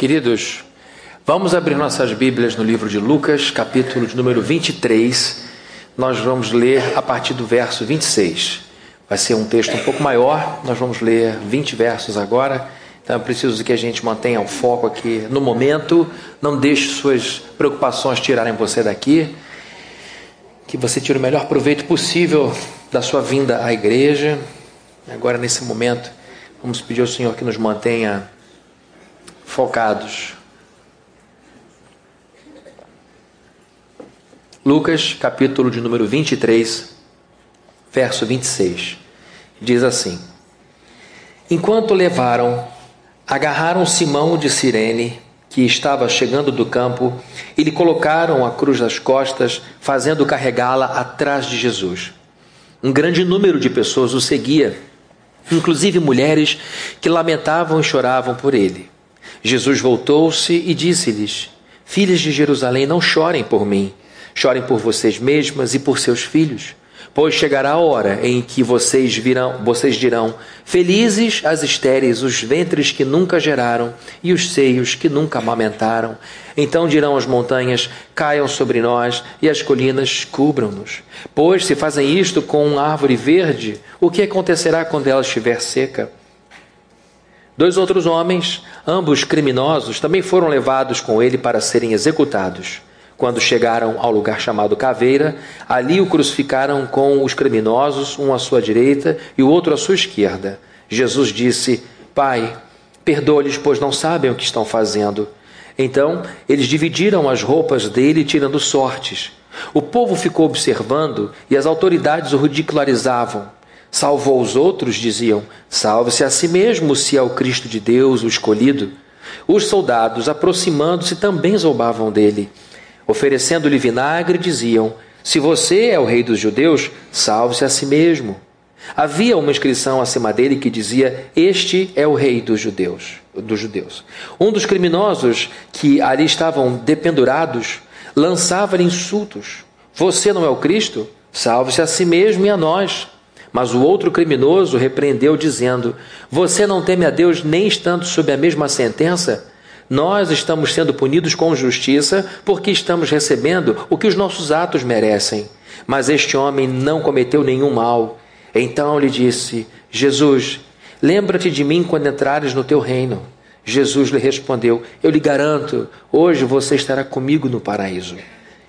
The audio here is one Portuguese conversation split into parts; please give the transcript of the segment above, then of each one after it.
Queridos, vamos abrir nossas Bíblias no livro de Lucas, capítulo de número 23. Nós vamos ler a partir do verso 26. Vai ser um texto um pouco maior, nós vamos ler 20 versos agora. Então eu preciso que a gente mantenha o foco aqui no momento, não deixe suas preocupações tirarem você daqui. Que você tire o melhor proveito possível da sua vinda à igreja. Agora, nesse momento, vamos pedir ao Senhor que nos mantenha focados. Lucas, capítulo de número 23, verso 26. Diz assim: Enquanto levaram, agarraram Simão de Cirene, que estava chegando do campo, e lhe colocaram a cruz das costas, fazendo carregá-la atrás de Jesus. Um grande número de pessoas o seguia, inclusive mulheres que lamentavam e choravam por ele. Jesus voltou-se e disse-lhes: Filhas de Jerusalém, não chorem por mim, chorem por vocês mesmas e por seus filhos. Pois chegará a hora em que vocês virão, vocês dirão: Felizes as estéreis, os ventres que nunca geraram e os seios que nunca amamentaram. Então dirão as montanhas: Caiam sobre nós e as colinas cubram-nos. Pois se fazem isto com uma árvore verde, o que acontecerá quando ela estiver seca? Dois outros homens, ambos criminosos, também foram levados com ele para serem executados. Quando chegaram ao lugar chamado Caveira, ali o crucificaram com os criminosos, um à sua direita e o outro à sua esquerda. Jesus disse: Pai, perdoa-lhes, pois não sabem o que estão fazendo. Então eles dividiram as roupas dele, tirando sortes. O povo ficou observando e as autoridades o ridicularizavam. Salvou os outros, diziam: Salve-se a si mesmo, se é o Cristo de Deus, o escolhido. Os soldados, aproximando-se, também zombavam dele. Oferecendo-lhe vinagre, diziam: Se você é o rei dos judeus, salve-se a si mesmo. Havia uma inscrição acima dele que dizia: Este é o rei dos judeus. Dos judeus. Um dos criminosos que ali estavam dependurados lançava-lhe insultos: Você não é o Cristo? Salve-se a si mesmo e a nós. Mas o outro criminoso repreendeu, dizendo: Você não teme a Deus nem estando sob a mesma sentença? Nós estamos sendo punidos com justiça porque estamos recebendo o que os nossos atos merecem. Mas este homem não cometeu nenhum mal. Então lhe disse: Jesus, lembra-te de mim quando entrares no teu reino. Jesus lhe respondeu: Eu lhe garanto, hoje você estará comigo no paraíso.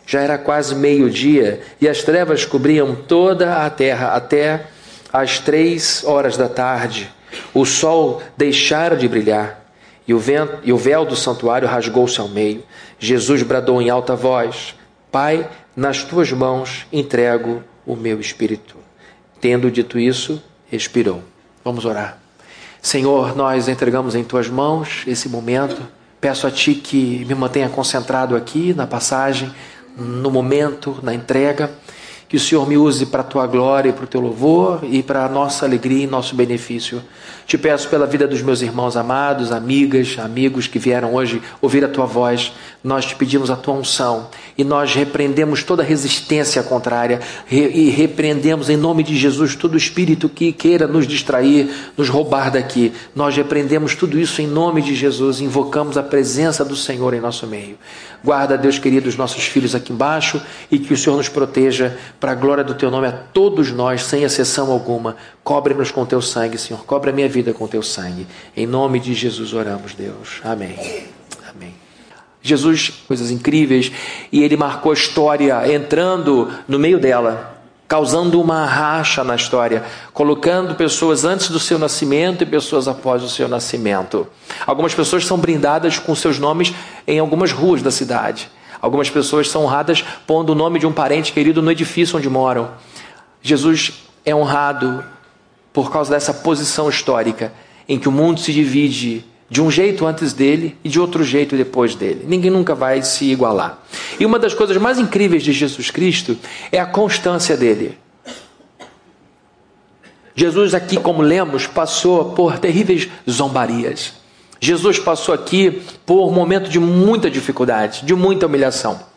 Já era quase meio-dia e as trevas cobriam toda a terra até às três horas da tarde. O sol deixara de brilhar e o, vento, e o véu do santuário rasgou-se ao meio. Jesus bradou em alta voz: Pai, nas tuas mãos entrego o meu espírito. Tendo dito isso, expirou. Vamos orar. Senhor, nós entregamos em tuas mãos esse momento. Peço a ti que me mantenha concentrado aqui na passagem no momento, na entrega. Que o Senhor me use para a tua glória e para o teu louvor e para a nossa alegria e nosso benefício. Te peço pela vida dos meus irmãos amados, amigas, amigos que vieram hoje ouvir a tua voz. Nós te pedimos a tua unção e nós repreendemos toda resistência contrária e repreendemos em nome de Jesus todo espírito que queira nos distrair, nos roubar daqui. Nós repreendemos tudo isso em nome de Jesus invocamos a presença do Senhor em nosso meio. Guarda, Deus querido, os nossos filhos aqui embaixo e que o Senhor nos proteja para a glória do teu nome a todos nós, sem exceção alguma. Cobre-nos com teu sangue, Senhor. Cobre a minha vida com teu sangue. Em nome de Jesus oramos, Deus. Amém. Amém. Jesus, coisas incríveis, e ele marcou a história entrando no meio dela causando uma racha na história, colocando pessoas antes do seu nascimento e pessoas após o seu nascimento. Algumas pessoas são brindadas com seus nomes em algumas ruas da cidade. Algumas pessoas são honradas pondo o nome de um parente querido no edifício onde moram. Jesus é honrado por causa dessa posição histórica em que o mundo se divide de um jeito antes dele e de outro jeito depois dele. Ninguém nunca vai se igualar. E uma das coisas mais incríveis de Jesus Cristo é a constância dele. Jesus, aqui, como lemos, passou por terríveis zombarias. Jesus passou aqui por um momento de muita dificuldade, de muita humilhação.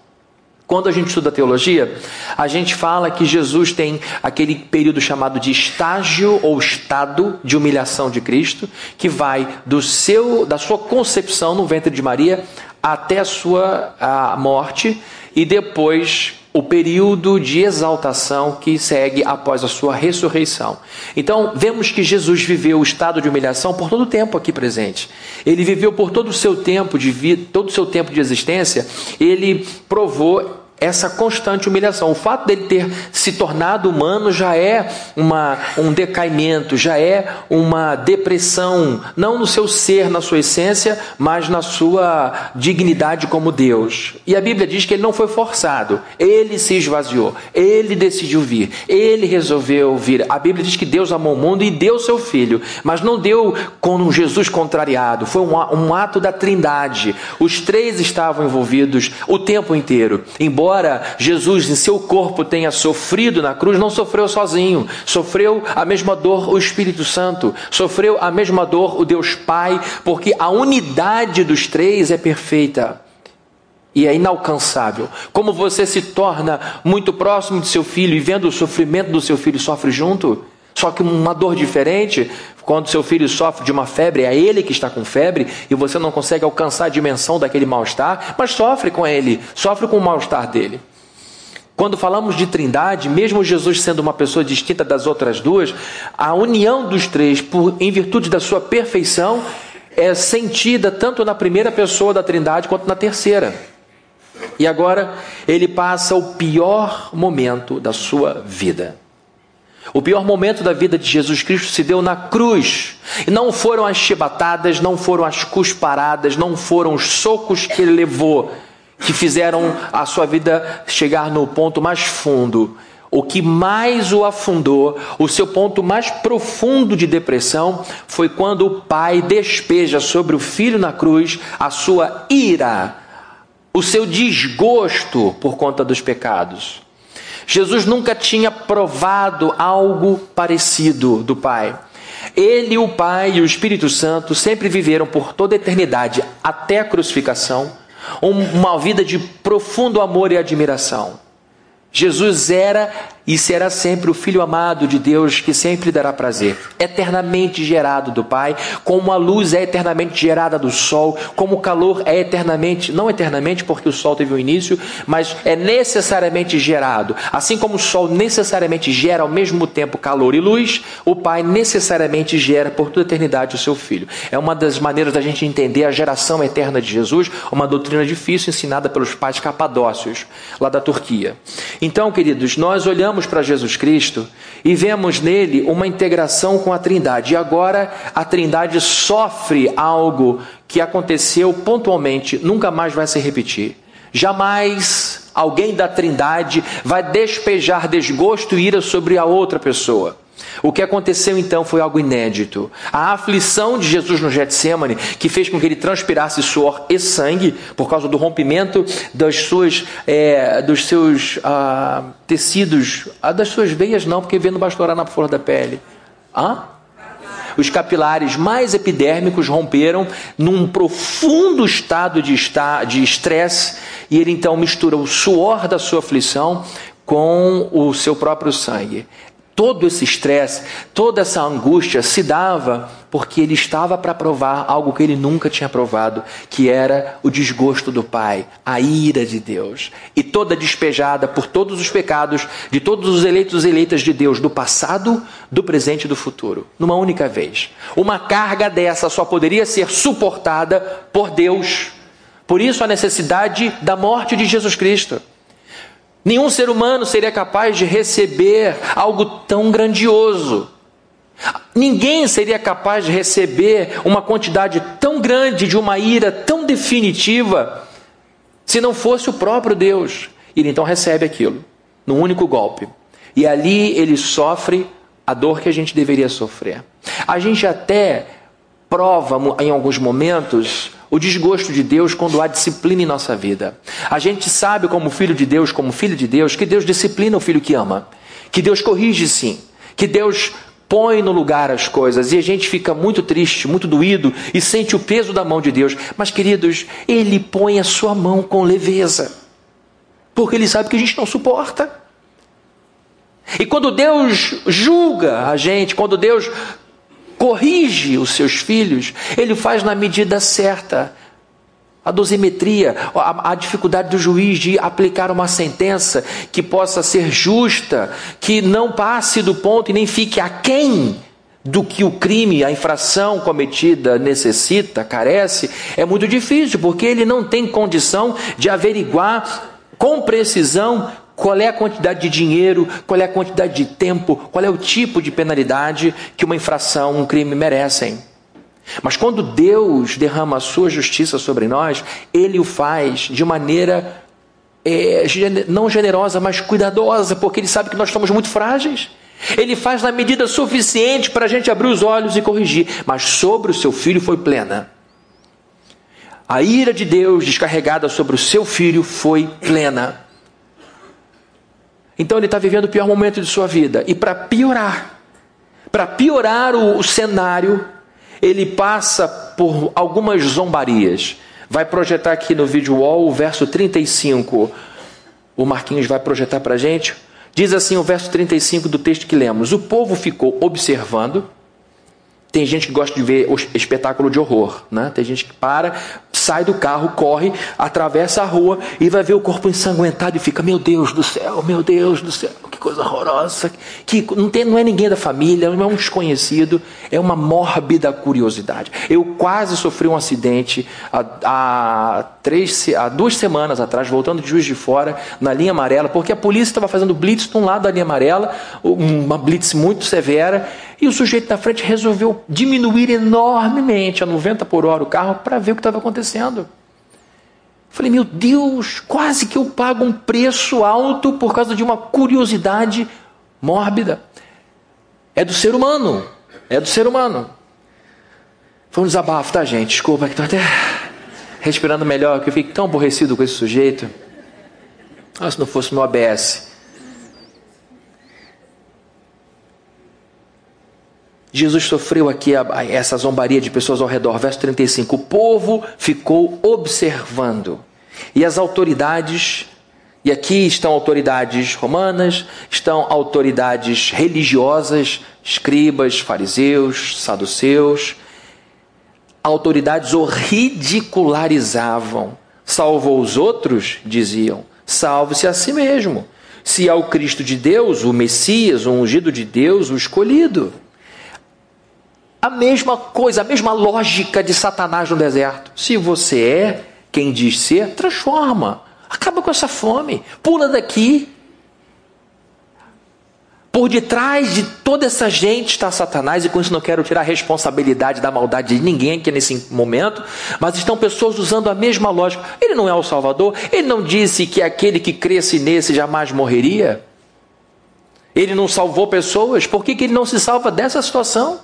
Quando a gente estuda teologia, a gente fala que Jesus tem aquele período chamado de estágio ou estado de humilhação de Cristo, que vai do seu da sua concepção no ventre de Maria até a sua a morte e depois o período de exaltação que segue após a sua ressurreição. Então, vemos que Jesus viveu o estado de humilhação por todo o tempo aqui presente. Ele viveu por todo o seu tempo de vida, todo o seu tempo de existência, ele provou essa constante humilhação. O fato dele ter se tornado humano já é uma, um decaimento, já é uma depressão, não no seu ser, na sua essência, mas na sua dignidade como Deus. E a Bíblia diz que ele não foi forçado, ele se esvaziou, ele decidiu vir, ele resolveu vir. A Bíblia diz que Deus amou o mundo e deu seu filho, mas não deu com um Jesus contrariado, foi um, um ato da trindade. Os três estavam envolvidos o tempo inteiro, embora embora Jesus em seu corpo tenha sofrido na cruz, não sofreu sozinho, sofreu a mesma dor o Espírito Santo, sofreu a mesma dor o Deus Pai, porque a unidade dos três é perfeita e é inalcançável. Como você se torna muito próximo de seu filho e vendo o sofrimento do seu filho sofre junto? Só que uma dor diferente, quando seu filho sofre de uma febre, é ele que está com febre e você não consegue alcançar a dimensão daquele mal-estar, mas sofre com ele, sofre com o mal-estar dele. Quando falamos de trindade, mesmo Jesus sendo uma pessoa distinta das outras duas, a união dos três, por, em virtude da sua perfeição, é sentida tanto na primeira pessoa da trindade quanto na terceira. E agora ele passa o pior momento da sua vida. O pior momento da vida de Jesus Cristo se deu na cruz. E não foram as chibatadas, não foram as cusparadas, não foram os socos que ele levou que fizeram a sua vida chegar no ponto mais fundo. O que mais o afundou, o seu ponto mais profundo de depressão, foi quando o pai despeja sobre o filho na cruz a sua ira, o seu desgosto por conta dos pecados. Jesus nunca tinha provado algo parecido do Pai. Ele, o Pai e o Espírito Santo sempre viveram por toda a eternidade, até a crucificação, uma vida de profundo amor e admiração. Jesus era e será sempre o Filho amado de Deus que sempre dará prazer, eternamente gerado do Pai, como a luz é eternamente gerada do Sol, como o calor é eternamente, não eternamente porque o Sol teve um início, mas é necessariamente gerado. Assim como o Sol necessariamente gera ao mesmo tempo calor e luz, o Pai necessariamente gera por toda a eternidade o seu Filho. É uma das maneiras da gente entender a geração eterna de Jesus, uma doutrina difícil ensinada pelos pais capadócios, lá da Turquia. Então, queridos, nós olhamos para Jesus Cristo e vemos nele uma integração com a Trindade. E agora a Trindade sofre algo que aconteceu pontualmente, nunca mais vai se repetir. Jamais alguém da Trindade vai despejar desgosto e ira sobre a outra pessoa. O que aconteceu então foi algo inédito. A aflição de Jesus no Getsemane, que fez com que ele transpirasse suor e sangue por causa do rompimento das suas, é, dos seus ah, tecidos, ah, das suas veias não, porque vendo bastorar na flor da pele. Hã? Os capilares mais epidérmicos romperam num profundo estado de estresse, e ele então mistura o suor da sua aflição com o seu próprio sangue. Todo esse estresse, toda essa angústia se dava porque ele estava para provar algo que ele nunca tinha provado, que era o desgosto do Pai, a ira de Deus. E toda despejada por todos os pecados de todos os eleitos e eleitas de Deus, do passado, do presente e do futuro, numa única vez. Uma carga dessa só poderia ser suportada por Deus. Por isso a necessidade da morte de Jesus Cristo. Nenhum ser humano seria capaz de receber algo tão grandioso. Ninguém seria capaz de receber uma quantidade tão grande de uma ira tão definitiva se não fosse o próprio Deus. Ele então recebe aquilo, num único golpe. E ali ele sofre a dor que a gente deveria sofrer. A gente até prova em alguns momentos o desgosto de Deus quando há disciplina em nossa vida. A gente sabe, como filho de Deus, como filho de Deus, que Deus disciplina o filho que ama, que Deus corrige sim, que Deus põe no lugar as coisas e a gente fica muito triste, muito doído e sente o peso da mão de Deus. Mas, queridos, Ele põe a sua mão com leveza. porque ele sabe que a gente não suporta. E quando Deus julga a gente, quando Deus corrige os seus filhos, ele faz na medida certa. A dosimetria, a, a, dificuldade do juiz de aplicar uma sentença que possa ser justa, que não passe do ponto e nem fique aquém do que o crime, a infração cometida necessita, carece, é muito difícil, porque ele não tem condição de averiguar com precisão qual é a quantidade de dinheiro, qual é a quantidade de tempo, qual é o tipo de penalidade que uma infração, um crime merecem. Mas quando Deus derrama a sua justiça sobre nós, Ele o faz de maneira é, não generosa, mas cuidadosa, porque Ele sabe que nós somos muito frágeis. Ele faz na medida suficiente para a gente abrir os olhos e corrigir, mas sobre o seu filho foi plena. A ira de Deus descarregada sobre o seu filho foi plena. Então ele está vivendo o pior momento de sua vida. E para piorar, para piorar o, o cenário, ele passa por algumas zombarias. Vai projetar aqui no vídeo wall o verso 35. O Marquinhos vai projetar para a gente. Diz assim o verso 35 do texto que lemos: O povo ficou observando. Tem gente que gosta de ver espetáculo de horror, né? Tem gente que para, sai do carro, corre, atravessa a rua e vai ver o corpo ensanguentado e fica: Meu Deus do céu, meu Deus do céu, coisa horrorosa. Que não, tem, não é ninguém da família, não é um desconhecido, é uma mórbida curiosidade. Eu quase sofri um acidente há, há, três, há duas semanas atrás, voltando de Juiz de Fora, na linha amarela, porque a polícia estava fazendo blitz de um lado da linha amarela, uma blitz muito severa, e o sujeito na frente resolveu diminuir enormemente a 90 por hora o carro para ver o que estava acontecendo. Falei, meu Deus, quase que eu pago um preço alto por causa de uma curiosidade mórbida. É do ser humano. É do ser humano. Foi um desabafo, tá, gente? Desculpa, que estou até respirando melhor, que eu fiquei tão aborrecido com esse sujeito. Ah, se não fosse meu ABS. Jesus sofreu aqui essa zombaria de pessoas ao redor. Verso 35. O povo ficou observando. E as autoridades, e aqui estão autoridades romanas, estão autoridades religiosas, escribas, fariseus, saduceus. Autoridades o ridicularizavam. Salvou os outros, diziam, salve-se a si mesmo. Se é o Cristo de Deus, o Messias, o ungido de Deus, o escolhido. A mesma coisa, a mesma lógica de Satanás no deserto. Se você é quem diz ser, transforma. Acaba com essa fome. Pula daqui. Por detrás de toda essa gente está Satanás, e com isso não quero tirar a responsabilidade da maldade de ninguém aqui nesse momento, mas estão pessoas usando a mesma lógica. Ele não é o Salvador, ele não disse que aquele que cresce nesse jamais morreria. Ele não salvou pessoas, por que, que ele não se salva dessa situação?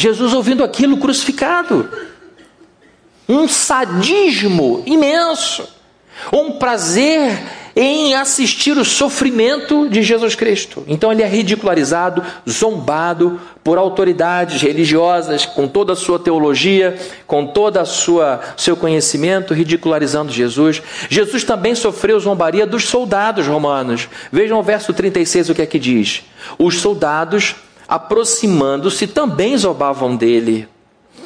Jesus ouvindo aquilo crucificado. Um sadismo imenso. Um prazer em assistir o sofrimento de Jesus Cristo. Então ele é ridicularizado, zombado por autoridades religiosas, com toda a sua teologia, com toda a sua seu conhecimento, ridicularizando Jesus. Jesus também sofreu zombaria dos soldados romanos. Vejam o verso 36 o que é que diz. Os soldados aproximando-se, também zombavam dele.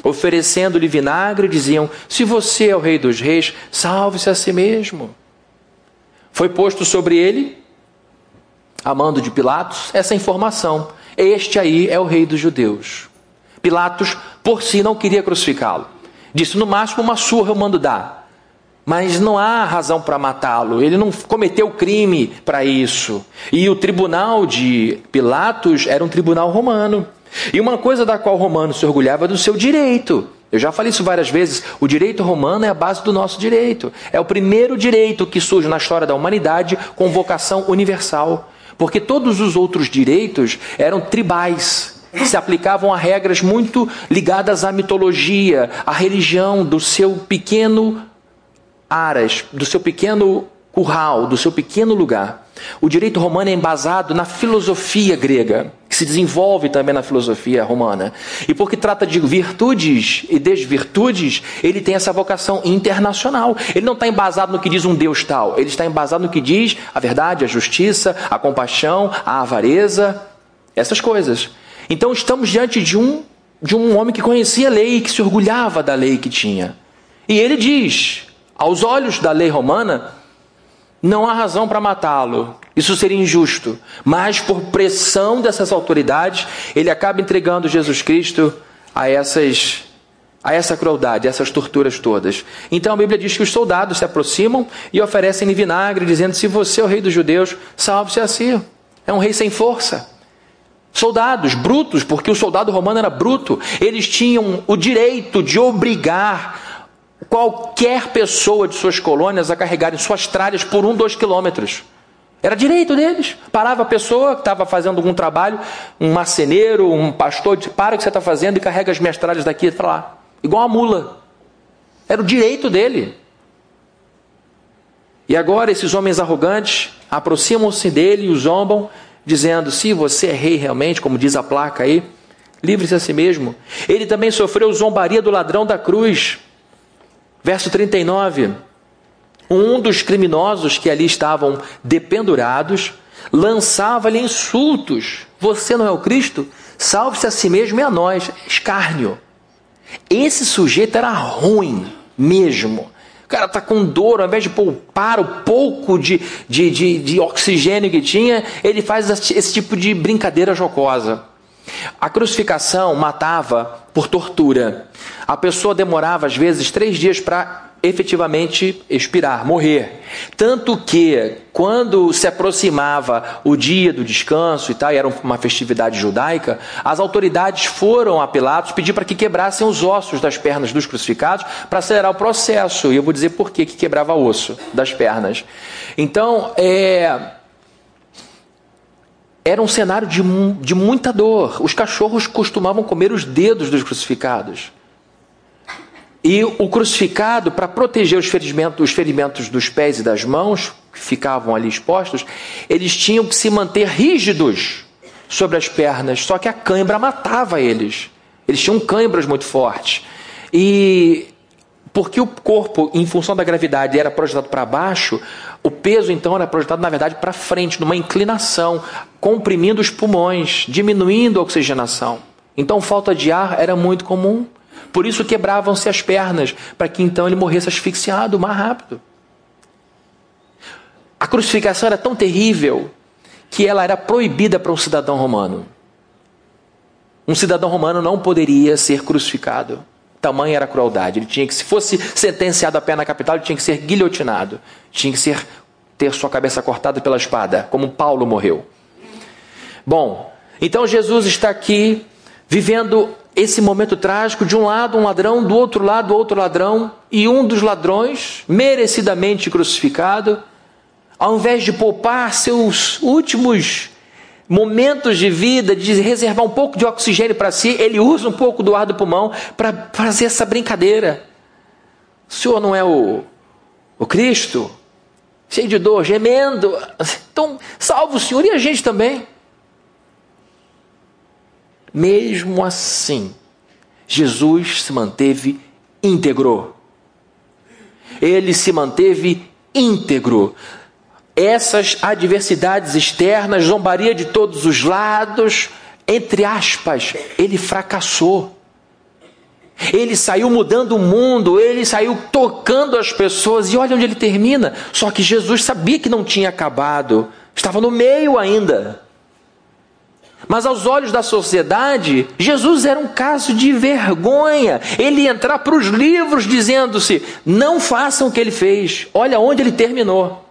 Oferecendo-lhe vinagre, diziam: Se você é o rei dos reis, salve-se a si mesmo. Foi posto sobre ele, a mando de Pilatos, essa informação: Este aí é o rei dos judeus. Pilatos, por si, não queria crucificá-lo. Disse: No máximo, uma surra eu mando dar mas não há razão para matá-lo, ele não cometeu crime para isso. E o tribunal de Pilatos era um tribunal romano. E uma coisa da qual o romano se orgulhava do seu direito. Eu já falei isso várias vezes. O direito romano é a base do nosso direito. É o primeiro direito que surge na história da humanidade com vocação universal. Porque todos os outros direitos eram tribais, se aplicavam a regras muito ligadas à mitologia, à religião do seu pequeno aras, do seu pequeno curral, do seu pequeno lugar. O direito romano é embasado na filosofia grega, que se desenvolve também na filosofia romana. E porque trata de virtudes e desvirtudes, ele tem essa vocação internacional. Ele não está embasado no que diz um Deus tal, ele está embasado no que diz a verdade, a justiça, a compaixão, a avareza, essas coisas. Então estamos diante de um de um homem que conhecia a lei que se orgulhava da lei que tinha. E ele diz: aos olhos da lei romana, não há razão para matá-lo. Isso seria injusto. Mas por pressão dessas autoridades, ele acaba entregando Jesus Cristo a essas a essa crueldade, a essas torturas todas. Então a Bíblia diz que os soldados se aproximam e oferecem-lhe vinagre, dizendo: Se você é o rei dos judeus, salve-se a si. É um rei sem força. Soldados brutos, porque o soldado romano era bruto, eles tinham o direito de obrigar qualquer pessoa de suas colônias a carregarem suas tralhas por um, dois quilômetros. Era direito deles. Parava a pessoa que estava fazendo algum trabalho, um marceneiro, um pastor, disse, para o que você está fazendo e carrega as minhas tralhas daqui para lá. Igual uma mula. Era o direito dele. E agora esses homens arrogantes aproximam-se dele e o zombam dizendo: se você é rei realmente, como diz a placa aí, livre-se a si mesmo. Ele também sofreu zombaria do ladrão da cruz. Verso 39. Um dos criminosos que ali estavam dependurados lançava-lhe insultos: Você não é o Cristo? Salve-se a si mesmo e a nós. Escárnio. Esse sujeito era ruim mesmo. O cara está com dor, ao invés de poupar o pouco de, de, de, de oxigênio que tinha, ele faz esse tipo de brincadeira jocosa. A crucificação matava por tortura. A pessoa demorava, às vezes, três dias para efetivamente expirar, morrer. Tanto que, quando se aproximava o dia do descanso e tal, e era uma festividade judaica, as autoridades foram a Pilatos pedir para que quebrassem os ossos das pernas dos crucificados para acelerar o processo. E eu vou dizer por que, que quebrava osso das pernas. Então, é. Era um cenário de, de muita dor. Os cachorros costumavam comer os dedos dos crucificados. E o crucificado, para proteger os ferimentos, os ferimentos dos pés e das mãos, que ficavam ali expostos, eles tinham que se manter rígidos sobre as pernas, só que a cãibra matava eles. Eles tinham cãibras muito fortes. E porque o corpo, em função da gravidade, era projetado para baixo, o peso então era projetado, na verdade, para frente, numa inclinação, comprimindo os pulmões, diminuindo a oxigenação. Então, falta de ar era muito comum. Por isso quebravam-se as pernas, para que então ele morresse asfixiado mais rápido. A crucificação era tão terrível que ela era proibida para um cidadão romano. Um cidadão romano não poderia ser crucificado. Tamanha era a crueldade. Ele tinha que, se fosse sentenciado a pé na capital, ele tinha que ser guilhotinado. Tinha que ser ter sua cabeça cortada pela espada, como Paulo morreu. Bom, então Jesus está aqui vivendo esse momento trágico, de um lado um ladrão, do outro lado outro ladrão, e um dos ladrões, merecidamente crucificado, ao invés de poupar seus últimos momentos de vida, de reservar um pouco de oxigênio para si, ele usa um pouco do ar do pulmão para fazer essa brincadeira. O senhor não é o, o Cristo? Cheio de dor, gemendo. Então, salva o senhor e a gente também. Mesmo assim, Jesus se manteve íntegro. Ele se manteve íntegro. Essas adversidades externas, zombaria de todos os lados, entre aspas, ele fracassou. Ele saiu mudando o mundo, ele saiu tocando as pessoas, e olha onde ele termina. Só que Jesus sabia que não tinha acabado, estava no meio ainda. Mas aos olhos da sociedade, Jesus era um caso de vergonha. Ele ia entrar para os livros dizendo-se: não façam o que ele fez. Olha onde ele terminou.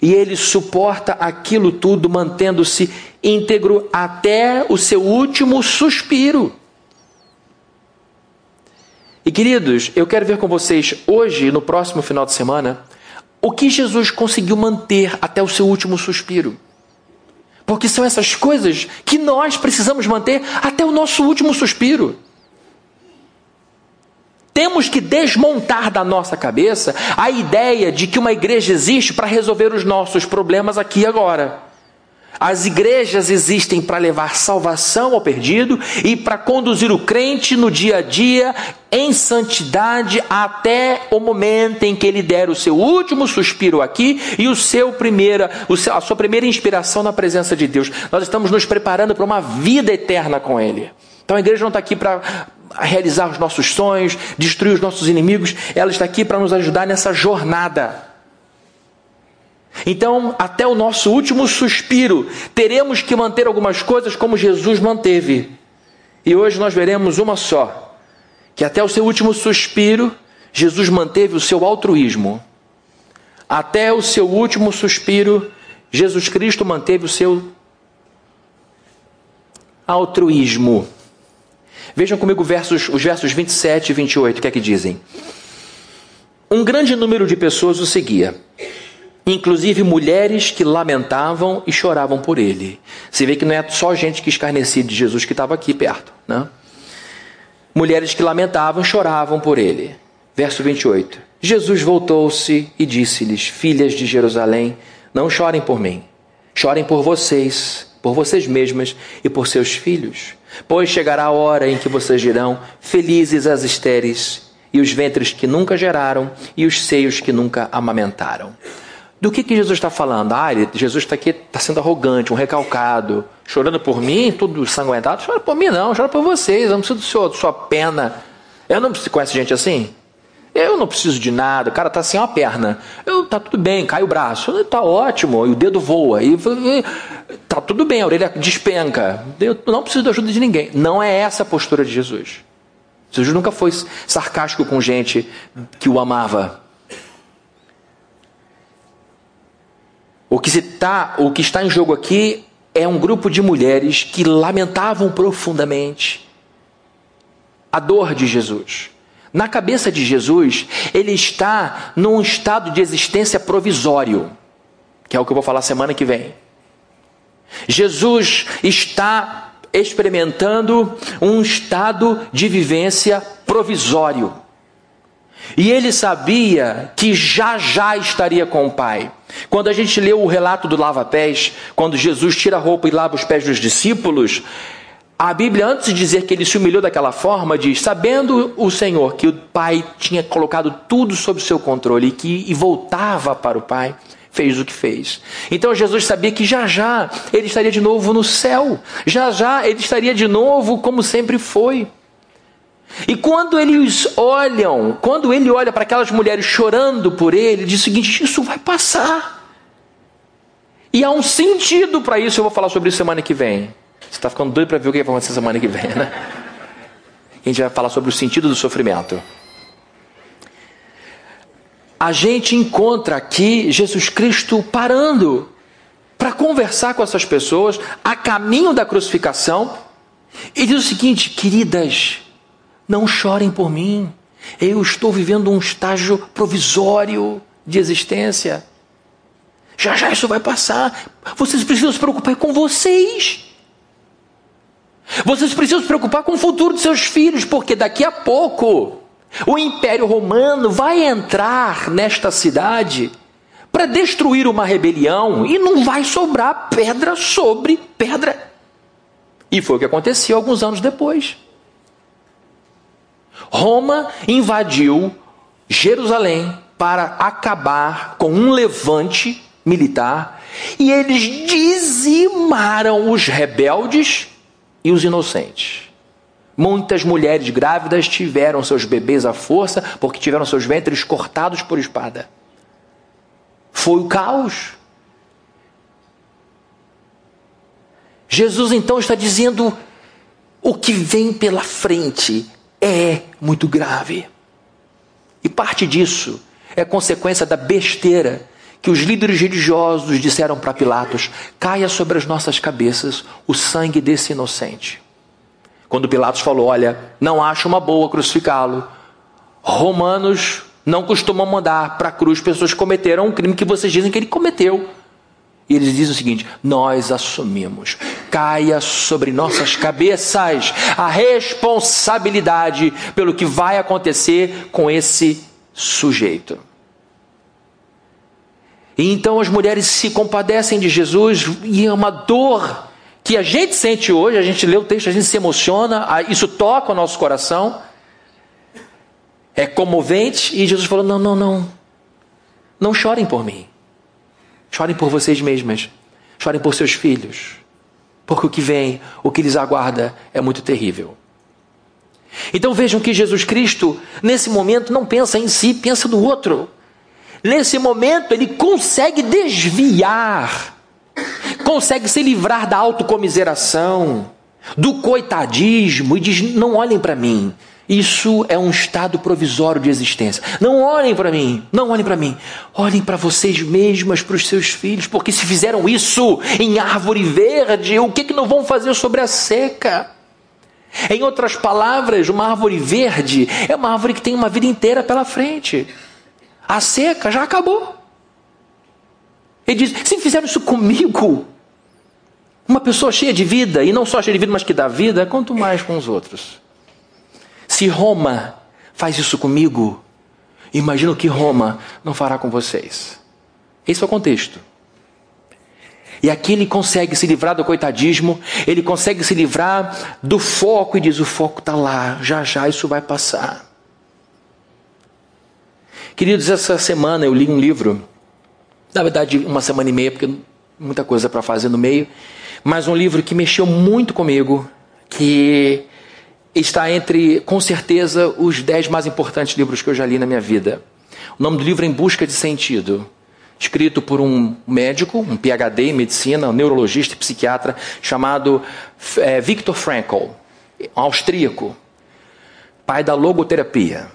E ele suporta aquilo tudo, mantendo-se íntegro até o seu último suspiro. E queridos, eu quero ver com vocês hoje, no próximo final de semana, o que Jesus conseguiu manter até o seu último suspiro. Porque são essas coisas que nós precisamos manter até o nosso último suspiro. Temos que desmontar da nossa cabeça a ideia de que uma igreja existe para resolver os nossos problemas aqui e agora. As igrejas existem para levar salvação ao perdido e para conduzir o crente no dia a dia em santidade até o momento em que ele der o seu último suspiro aqui e o seu primeira, a sua primeira inspiração na presença de Deus. Nós estamos nos preparando para uma vida eterna com Ele. Então a igreja não está aqui para realizar os nossos sonhos, destruir os nossos inimigos, ela está aqui para nos ajudar nessa jornada. Então, até o nosso último suspiro, teremos que manter algumas coisas como Jesus manteve. E hoje nós veremos uma só: que até o seu último suspiro, Jesus manteve o seu altruísmo. Até o seu último suspiro, Jesus Cristo manteve o seu altruísmo. Vejam comigo versos, os versos 27 e 28, o que é que dizem? Um grande número de pessoas o seguia inclusive mulheres que lamentavam e choravam por ele. Você vê que não é só gente que escarnecia de Jesus que estava aqui perto, né? Mulheres que lamentavam choravam por ele. Verso 28. Jesus voltou-se e disse-lhes: Filhas de Jerusalém, não chorem por mim, chorem por vocês, por vocês mesmas e por seus filhos. Pois chegará a hora em que vocês dirão: Felizes as estéreis, e os ventres que nunca geraram, e os seios que nunca amamentaram. Do que, que Jesus está falando? Ah, Jesus está aqui, está sendo arrogante, um recalcado, chorando por mim, tudo sanguentado. Chora por mim, não, chora por vocês, eu não preciso do seu, da sua pena. Eu não preciso, conhece gente assim? Eu não preciso de nada, o cara está sem uma perna. Eu, tá tudo bem, cai o braço. Está ótimo, e o dedo voa. E, tá tudo bem, a orelha despenca. Eu não preciso da ajuda de ninguém. Não é essa a postura de Jesus. Jesus nunca foi sarcástico com gente que o amava. O que, tá, o que está em jogo aqui é um grupo de mulheres que lamentavam profundamente a dor de Jesus. Na cabeça de Jesus, ele está num estado de existência provisório, que é o que eu vou falar semana que vem. Jesus está experimentando um estado de vivência provisório. E ele sabia que já já estaria com o Pai. Quando a gente lê o relato do lava-pés, quando Jesus tira a roupa e lava os pés dos discípulos, a Bíblia, antes de dizer que ele se humilhou daquela forma, diz: sabendo o Senhor que o Pai tinha colocado tudo sob seu controle e que e voltava para o Pai, fez o que fez. Então Jesus sabia que já já ele estaria de novo no céu, já já ele estaria de novo como sempre foi. E quando eles olham, quando ele olha para aquelas mulheres chorando por ele, ele diz o seguinte: isso vai passar. E há um sentido para isso, eu vou falar sobre isso semana que vem. Você está ficando doido para ver o que vai acontecer semana que vem, né? A gente vai falar sobre o sentido do sofrimento. A gente encontra aqui Jesus Cristo parando para conversar com essas pessoas a caminho da crucificação e diz o seguinte, queridas, não chorem por mim. Eu estou vivendo um estágio provisório de existência. Já já isso vai passar. Vocês precisam se preocupar com vocês. Vocês precisam se preocupar com o futuro de seus filhos, porque daqui a pouco o Império Romano vai entrar nesta cidade para destruir uma rebelião e não vai sobrar pedra sobre pedra. E foi o que aconteceu alguns anos depois. Roma invadiu Jerusalém para acabar com um levante militar e eles dizimaram os rebeldes e os inocentes. Muitas mulheres grávidas tiveram seus bebês à força porque tiveram seus ventres cortados por espada. Foi o caos. Jesus então está dizendo: o que vem pela frente é muito grave. E parte disso é consequência da besteira que os líderes religiosos disseram para Pilatos: caia sobre as nossas cabeças o sangue desse inocente. Quando Pilatos falou: Olha, não acho uma boa crucificá-lo. Romanos não costumam mandar para a cruz pessoas que cometeram um crime que vocês dizem que ele cometeu. E eles dizem o seguinte: nós assumimos, caia sobre nossas cabeças a responsabilidade pelo que vai acontecer com esse sujeito. E então as mulheres se compadecem de Jesus e é uma dor que a gente sente hoje, a gente lê o texto, a gente se emociona, isso toca o nosso coração, é comovente, e Jesus falou: não, não, não, não chorem por mim, chorem por vocês mesmas, chorem por seus filhos, porque o que vem, o que lhes aguarda é muito terrível. Então vejam que Jesus Cristo, nesse momento, não pensa em si, pensa no outro. Nesse momento, ele consegue desviar, consegue se livrar da autocomiseração, do coitadismo e diz: não olhem para mim. Isso é um estado provisório de existência. Não olhem para mim, não olhem para mim. Olhem para vocês mesmas, para os seus filhos, porque se fizeram isso em árvore verde, o que, que não vão fazer sobre a seca? Em outras palavras, uma árvore verde é uma árvore que tem uma vida inteira pela frente. A seca já acabou. Ele diz: se fizeram isso comigo, uma pessoa cheia de vida, e não só cheia de vida, mas que dá vida, quanto mais com os outros. Se Roma faz isso comigo, imagino que Roma não fará com vocês. Esse é o contexto. E aqui ele consegue se livrar do coitadismo, ele consegue se livrar do foco e diz: o foco está lá, já já isso vai passar. Queridos, essa semana eu li um livro, na verdade, uma semana e meia, porque muita coisa para fazer no meio, mas um livro que mexeu muito comigo, que está entre, com certeza, os dez mais importantes livros que eu já li na minha vida. O nome do livro é Em Busca de Sentido, escrito por um médico, um PhD em medicina, um neurologista e psiquiatra, chamado é, Viktor Frankl, austríaco, pai da logoterapia.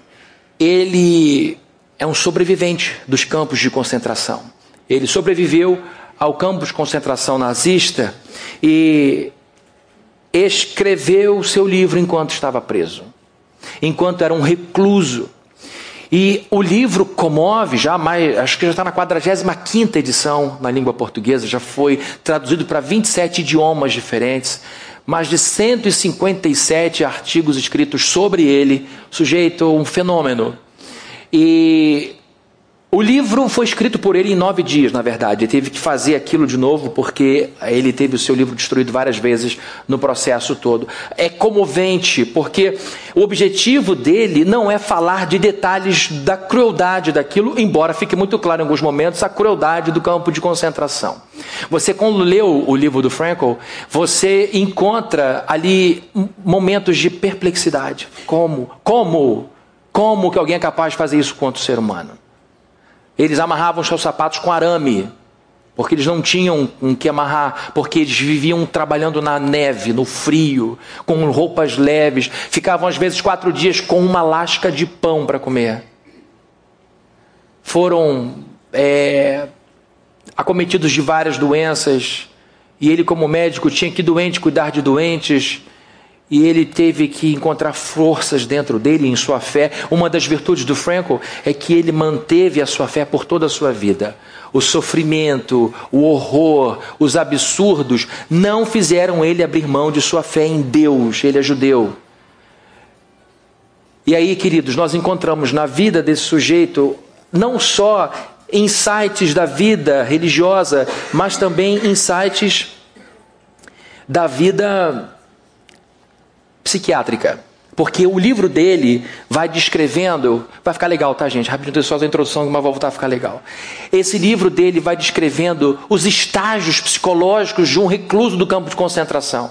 Ele é um sobrevivente dos campos de concentração. Ele sobreviveu ao campo de concentração nazista e escreveu o seu livro enquanto estava preso, enquanto era um recluso. E o livro comove, já mais, acho que já está na 45 edição na língua portuguesa, já foi traduzido para 27 idiomas diferentes, mais de 157 artigos escritos sobre ele, sujeito um fenômeno. E o livro foi escrito por ele em nove dias, na verdade. Ele teve que fazer aquilo de novo porque ele teve o seu livro destruído várias vezes no processo todo. É comovente porque o objetivo dele não é falar de detalhes da crueldade daquilo, embora fique muito claro em alguns momentos a crueldade do campo de concentração. Você, quando leu o livro do Frankl, você encontra ali momentos de perplexidade. Como? Como? Como que alguém é capaz de fazer isso contra o ser humano? Eles amarravam seus sapatos com arame, porque eles não tinham com que amarrar, porque eles viviam trabalhando na neve, no frio, com roupas leves, ficavam às vezes quatro dias com uma lasca de pão para comer. Foram é, acometidos de várias doenças, e ele, como médico, tinha que doente cuidar de doentes e ele teve que encontrar forças dentro dele em sua fé. Uma das virtudes do Frankel é que ele manteve a sua fé por toda a sua vida. O sofrimento, o horror, os absurdos não fizeram ele abrir mão de sua fé em Deus. Ele é judeu. E aí, queridos, nós encontramos na vida desse sujeito não só insights da vida religiosa, mas também insights da vida psiquiátrica. Porque o livro dele vai descrevendo. Vai ficar legal, tá, gente? Rapidinho, só a introdução, mas vai voltar a ficar legal. Esse livro dele vai descrevendo os estágios psicológicos de um recluso do campo de concentração.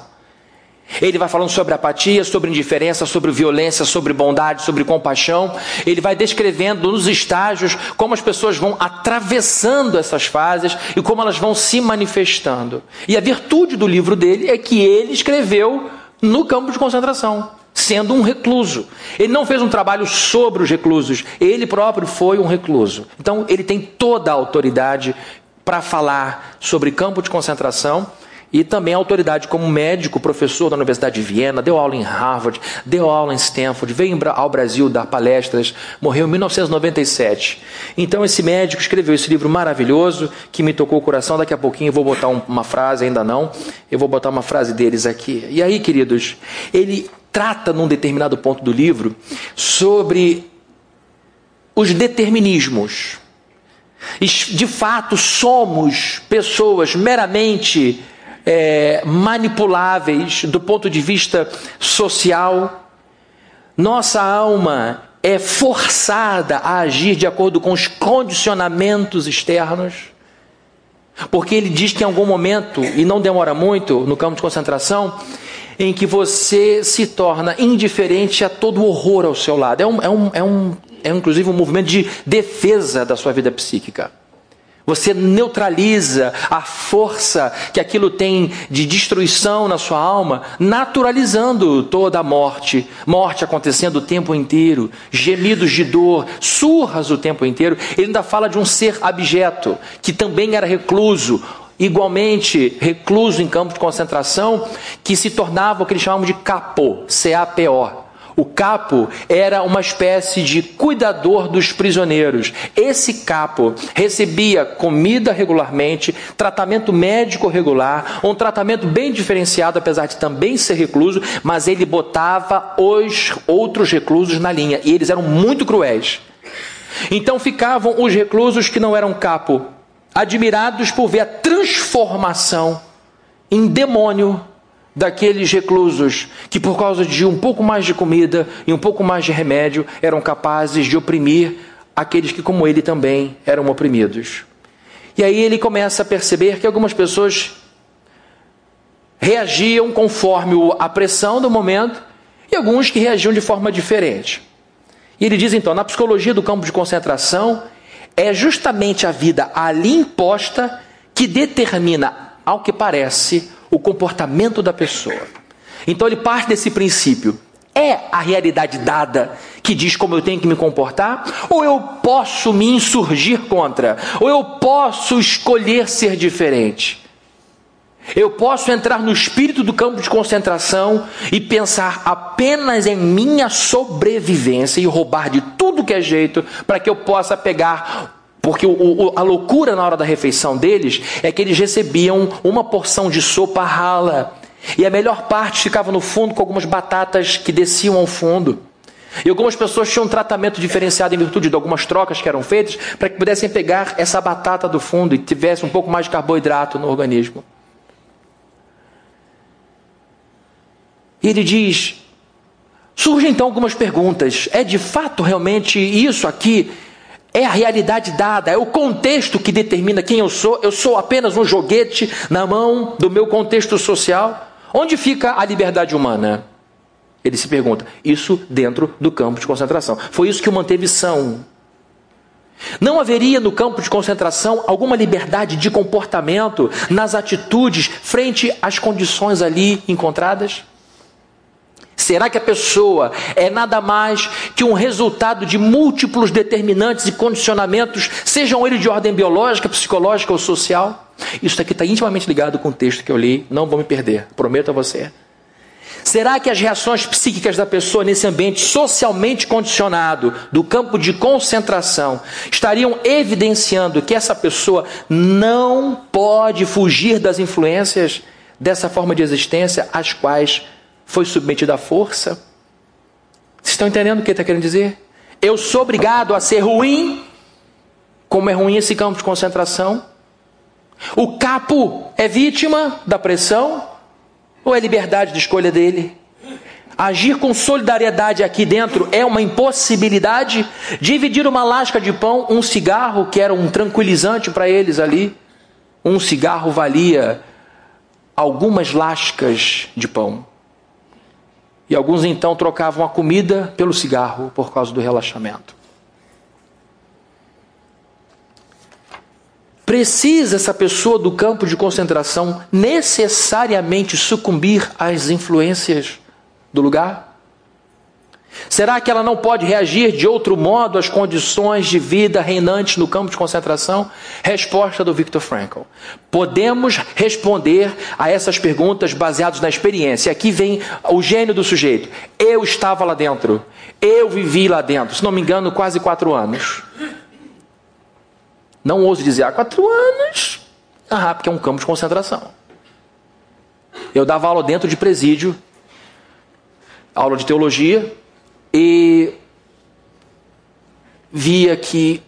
Ele vai falando sobre apatia, sobre indiferença, sobre violência, sobre bondade, sobre compaixão. Ele vai descrevendo nos estágios como as pessoas vão atravessando essas fases e como elas vão se manifestando. E a virtude do livro dele é que ele escreveu no campo de concentração, sendo um recluso. Ele não fez um trabalho sobre os reclusos, ele próprio foi um recluso. Então, ele tem toda a autoridade para falar sobre campo de concentração e também autoridade como médico, professor da Universidade de Viena, deu aula em Harvard, deu aula em Stanford, veio ao Brasil dar palestras, morreu em 1997. Então esse médico escreveu esse livro maravilhoso que me tocou o coração. Daqui a pouquinho eu vou botar uma frase, ainda não, eu vou botar uma frase deles aqui. E aí, queridos, ele trata num determinado ponto do livro sobre os determinismos. De fato, somos pessoas meramente é, manipuláveis do ponto de vista social. Nossa alma é forçada a agir de acordo com os condicionamentos externos. Porque ele diz que em algum momento, e não demora muito no campo de concentração, em que você se torna indiferente a todo horror ao seu lado. É, um, é, um, é, um, é inclusive um movimento de defesa da sua vida psíquica. Você neutraliza a força que aquilo tem de destruição na sua alma, naturalizando toda a morte, morte acontecendo o tempo inteiro, gemidos de dor, surras o tempo inteiro. Ele ainda fala de um ser abjeto, que também era recluso, igualmente recluso em campo de concentração, que se tornava o que eles chamavam de capo, C-A-P-O o capo era uma espécie de cuidador dos prisioneiros. Esse capo recebia comida regularmente, tratamento médico regular, um tratamento bem diferenciado, apesar de também ser recluso, mas ele botava os outros reclusos na linha e eles eram muito cruéis. Então ficavam os reclusos que não eram capo, admirados por ver a transformação em demônio daqueles reclusos que, por causa de um pouco mais de comida e um pouco mais de remédio, eram capazes de oprimir aqueles que, como ele, também eram oprimidos. E aí ele começa a perceber que algumas pessoas reagiam conforme a pressão do momento e alguns que reagiam de forma diferente. E ele diz então: na psicologia do campo de concentração, é justamente a vida ali imposta que determina, ao que parece, o comportamento da pessoa. Então ele parte desse princípio. É a realidade dada que diz como eu tenho que me comportar? Ou eu posso me insurgir contra? Ou eu posso escolher ser diferente? Eu posso entrar no espírito do campo de concentração e pensar apenas em minha sobrevivência e roubar de tudo que é jeito para que eu possa pegar porque o, o, a loucura na hora da refeição deles é que eles recebiam uma porção de sopa rala. E a melhor parte ficava no fundo com algumas batatas que desciam ao fundo. E algumas pessoas tinham um tratamento diferenciado em virtude de algumas trocas que eram feitas para que pudessem pegar essa batata do fundo e tivesse um pouco mais de carboidrato no organismo. E ele diz: surgem então algumas perguntas. É de fato realmente isso aqui é a realidade dada, é o contexto que determina quem eu sou. Eu sou apenas um joguete na mão do meu contexto social. Onde fica a liberdade humana? Ele se pergunta. Isso dentro do campo de concentração. Foi isso que o manteve são. Não haveria no campo de concentração alguma liberdade de comportamento nas atitudes frente às condições ali encontradas? Será que a pessoa é nada mais que um resultado de múltiplos determinantes e condicionamentos, sejam eles de ordem biológica, psicológica ou social? Isso aqui está intimamente ligado com o texto que eu li, não vou me perder, prometo a você. Será que as reações psíquicas da pessoa nesse ambiente socialmente condicionado, do campo de concentração, estariam evidenciando que essa pessoa não pode fugir das influências dessa forma de existência às quais foi submetido à força. Vocês estão entendendo o que ele está querendo dizer? Eu sou obrigado a ser ruim, como é ruim esse campo de concentração. O capo é vítima da pressão ou é liberdade de escolha dele? Agir com solidariedade aqui dentro é uma impossibilidade. Dividir uma lasca de pão, um cigarro, que era um tranquilizante para eles ali. Um cigarro valia algumas lascas de pão. E alguns então trocavam a comida pelo cigarro por causa do relaxamento. Precisa essa pessoa do campo de concentração necessariamente sucumbir às influências do lugar? Será que ela não pode reagir de outro modo às condições de vida reinantes no campo de concentração? Resposta do Viktor Frankl. Podemos responder a essas perguntas baseados na experiência. Aqui vem o gênio do sujeito. Eu estava lá dentro. Eu vivi lá dentro. Se não me engano, quase quatro anos. Não ouso dizer, há quatro anos. Ah, porque é um campo de concentração. Eu dava aula dentro de presídio, aula de teologia, e via que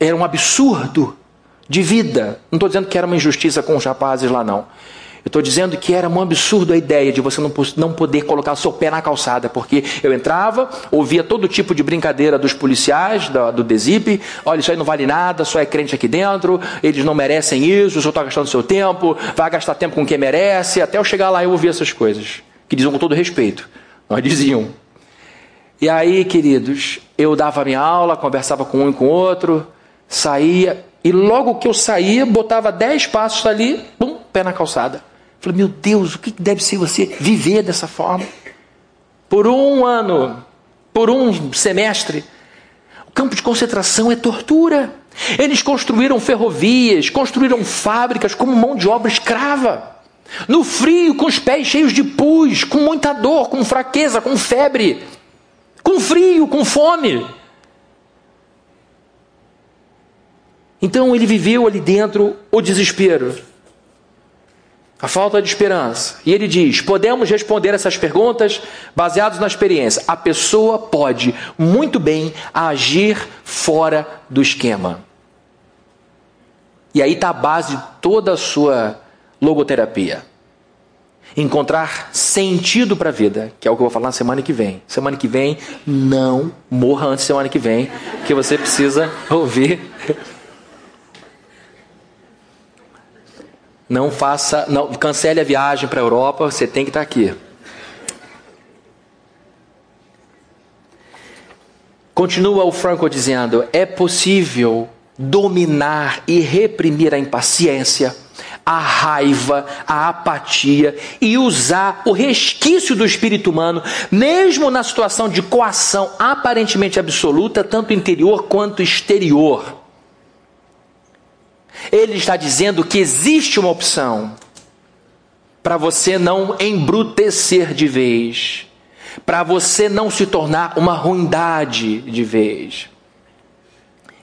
era um absurdo de vida. Não estou dizendo que era uma injustiça com os rapazes lá, não. Eu estou dizendo que era um absurdo a ideia de você não, poder colocar seu pé na calçada, porque eu entrava, ouvia todo tipo de brincadeira dos policiais, do, do DESIP, olha, isso aí não vale nada, só é crente aqui dentro, eles não merecem isso, o senhor está gastando seu tempo, vai gastar tempo com quem merece, até eu chegar lá eu ouvi essas coisas, que diziam com todo respeito, nós diziam. E aí, queridos, eu dava minha aula, conversava com um e com outro, saía, e logo que eu saía, botava dez passos ali, pum, pé na calçada. Falei, meu Deus, o que deve ser você viver dessa forma? Por um ano, por um semestre. O campo de concentração é tortura. Eles construíram ferrovias, construíram fábricas como mão de obra escrava. No frio, com os pés cheios de pus, com muita dor, com fraqueza, com febre, com frio, com fome. Então ele viveu ali dentro o desespero a falta de esperança. E ele diz: podemos responder essas perguntas baseados na experiência. A pessoa pode muito bem agir fora do esquema. E aí está a base de toda a sua logoterapia. Encontrar sentido para a vida, que é o que eu vou falar na semana que vem. Semana que vem, não morra antes da semana que vem, que você precisa ouvir Não faça, não, cancele a viagem para a Europa, você tem que estar aqui. Continua o Franco dizendo: é possível dominar e reprimir a impaciência, a raiva, a apatia e usar o resquício do espírito humano, mesmo na situação de coação aparentemente absoluta, tanto interior quanto exterior. Ele está dizendo que existe uma opção para você não embrutecer de vez, para você não se tornar uma ruindade de vez.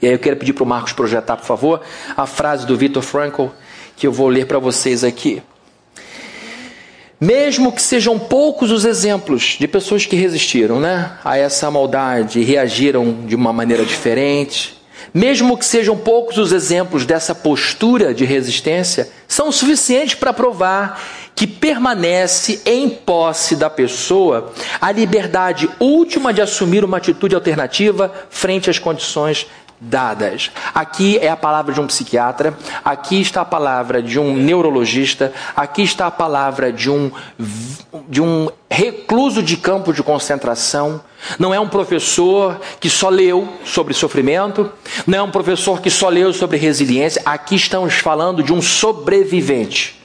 E aí eu quero pedir para o Marcos projetar, por favor, a frase do Viktor Frankl que eu vou ler para vocês aqui. Mesmo que sejam poucos os exemplos de pessoas que resistiram né, a essa maldade e reagiram de uma maneira diferente, mesmo que sejam poucos os exemplos dessa postura de resistência, são suficientes para provar que permanece em posse da pessoa a liberdade última de assumir uma atitude alternativa frente às condições dadas. Aqui é a palavra de um psiquiatra, aqui está a palavra de um neurologista, aqui está a palavra de um, de um recluso de campo de concentração. Não é um professor que só leu sobre sofrimento, não é um professor que só leu sobre resiliência. Aqui estamos falando de um sobrevivente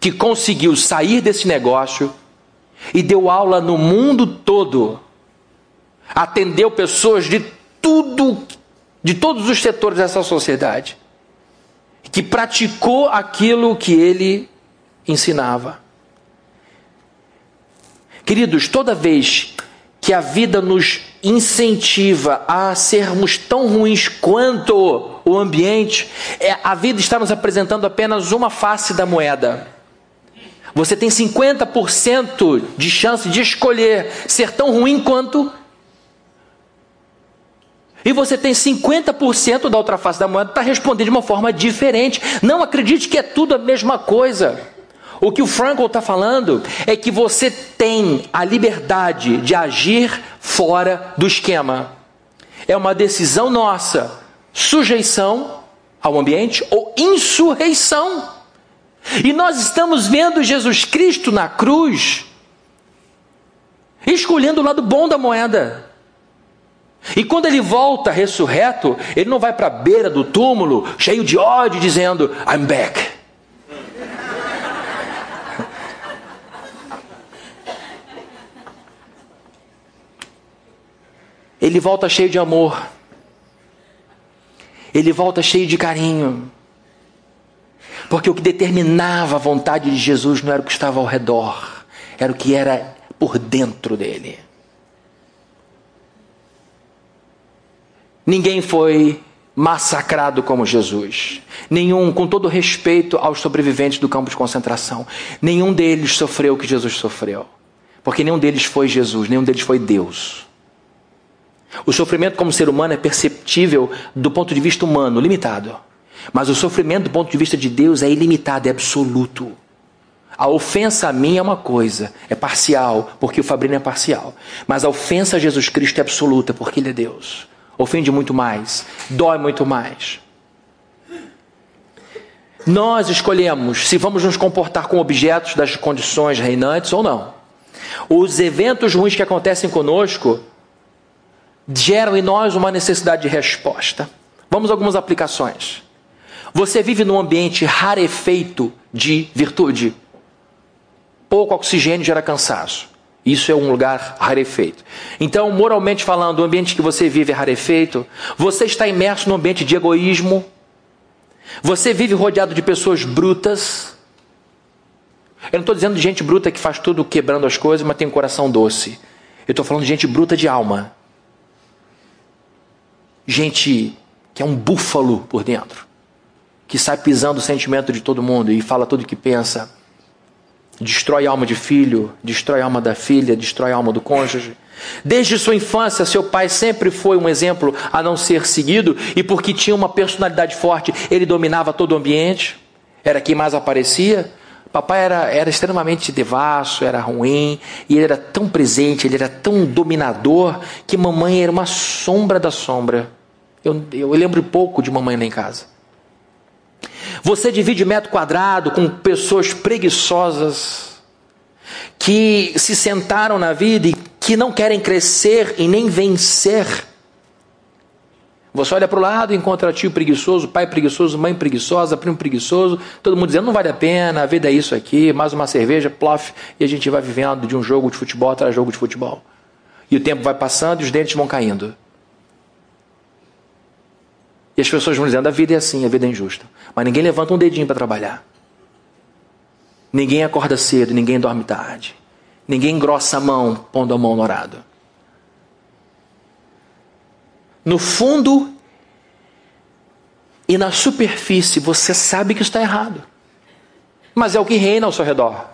que conseguiu sair desse negócio e deu aula no mundo todo. Atendeu pessoas de tudo, de todos os setores dessa sociedade, que praticou aquilo que ele ensinava. Queridos, toda vez que a vida nos incentiva a sermos tão ruins quanto o ambiente, é, a vida está nos apresentando apenas uma face da moeda. Você tem 50% de chance de escolher ser tão ruim quanto e você tem 50% da outra face da moeda para responder de uma forma diferente. Não acredite que é tudo a mesma coisa. O que o Frankl está falando é que você tem a liberdade de agir fora do esquema. É uma decisão nossa. Sujeição ao ambiente ou insurreição. E nós estamos vendo Jesus Cristo na cruz, escolhendo o lado bom da moeda. E quando ele volta ressurreto, ele não vai para a beira do túmulo, cheio de ódio, dizendo: I'm back. Ele volta cheio de amor. Ele volta cheio de carinho. Porque o que determinava a vontade de Jesus não era o que estava ao redor, era o que era por dentro dele. Ninguém foi massacrado como Jesus. Nenhum, com todo respeito aos sobreviventes do campo de concentração, nenhum deles sofreu o que Jesus sofreu. Porque nenhum deles foi Jesus, nenhum deles foi Deus. O sofrimento como ser humano é perceptível do ponto de vista humano, limitado. Mas o sofrimento do ponto de vista de Deus é ilimitado, é absoluto. A ofensa a mim é uma coisa, é parcial, porque o Fabrino é parcial. Mas a ofensa a Jesus Cristo é absoluta, porque Ele é Deus. Ofende muito mais, dói muito mais. Nós escolhemos se vamos nos comportar como objetos das condições reinantes ou não. Os eventos ruins que acontecem conosco geram em nós uma necessidade de resposta. Vamos a algumas aplicações. Você vive num ambiente rarefeito de virtude. Pouco oxigênio gera cansaço. Isso é um lugar rarefeito. Então, moralmente falando, o ambiente que você vive é rarefeito. Você está imerso num ambiente de egoísmo. Você vive rodeado de pessoas brutas. Eu não estou dizendo de gente bruta que faz tudo quebrando as coisas, mas tem um coração doce. Eu estou falando de gente bruta de alma. Gente que é um búfalo por dentro que sai pisando o sentimento de todo mundo e fala tudo o que pensa. Destrói a alma de filho, destrói a alma da filha, destrói a alma do cônjuge. Desde sua infância, seu pai sempre foi um exemplo a não ser seguido, e porque tinha uma personalidade forte, ele dominava todo o ambiente, era quem mais aparecia. Papai era, era extremamente devasso, era ruim, e ele era tão presente, ele era tão dominador, que mamãe era uma sombra da sombra. Eu, eu lembro pouco de mamãe lá em casa. Você divide metro quadrado com pessoas preguiçosas que se sentaram na vida e que não querem crescer e nem vencer. Você olha para o lado e encontra tio preguiçoso, pai preguiçoso, mãe preguiçosa, primo preguiçoso, todo mundo dizendo não vale a pena, a vida é isso aqui, mais uma cerveja, plof, e a gente vai vivendo de um jogo de futebol atrás jogo de futebol. E o tempo vai passando e os dentes vão caindo. E as pessoas vão dizendo: a vida é assim, a vida é injusta. Mas ninguém levanta um dedinho para trabalhar. Ninguém acorda cedo, ninguém dorme tarde. Ninguém engrossa a mão pondo a mão no orado. No fundo e na superfície você sabe que está errado. Mas é o que reina ao seu redor.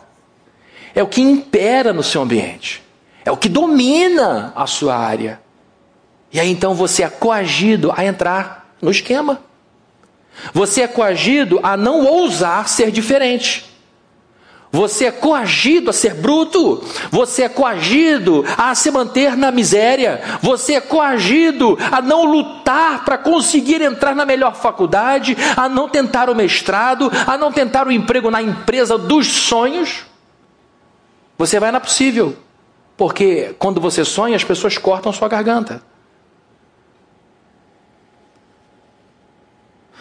É o que impera no seu ambiente. É o que domina a sua área. E aí então você é coagido a entrar no esquema. Você é coagido a não ousar ser diferente. Você é coagido a ser bruto. Você é coagido a se manter na miséria. Você é coagido a não lutar para conseguir entrar na melhor faculdade, a não tentar o mestrado, a não tentar o emprego na empresa dos sonhos. Você vai na possível. Porque quando você sonha, as pessoas cortam sua garganta.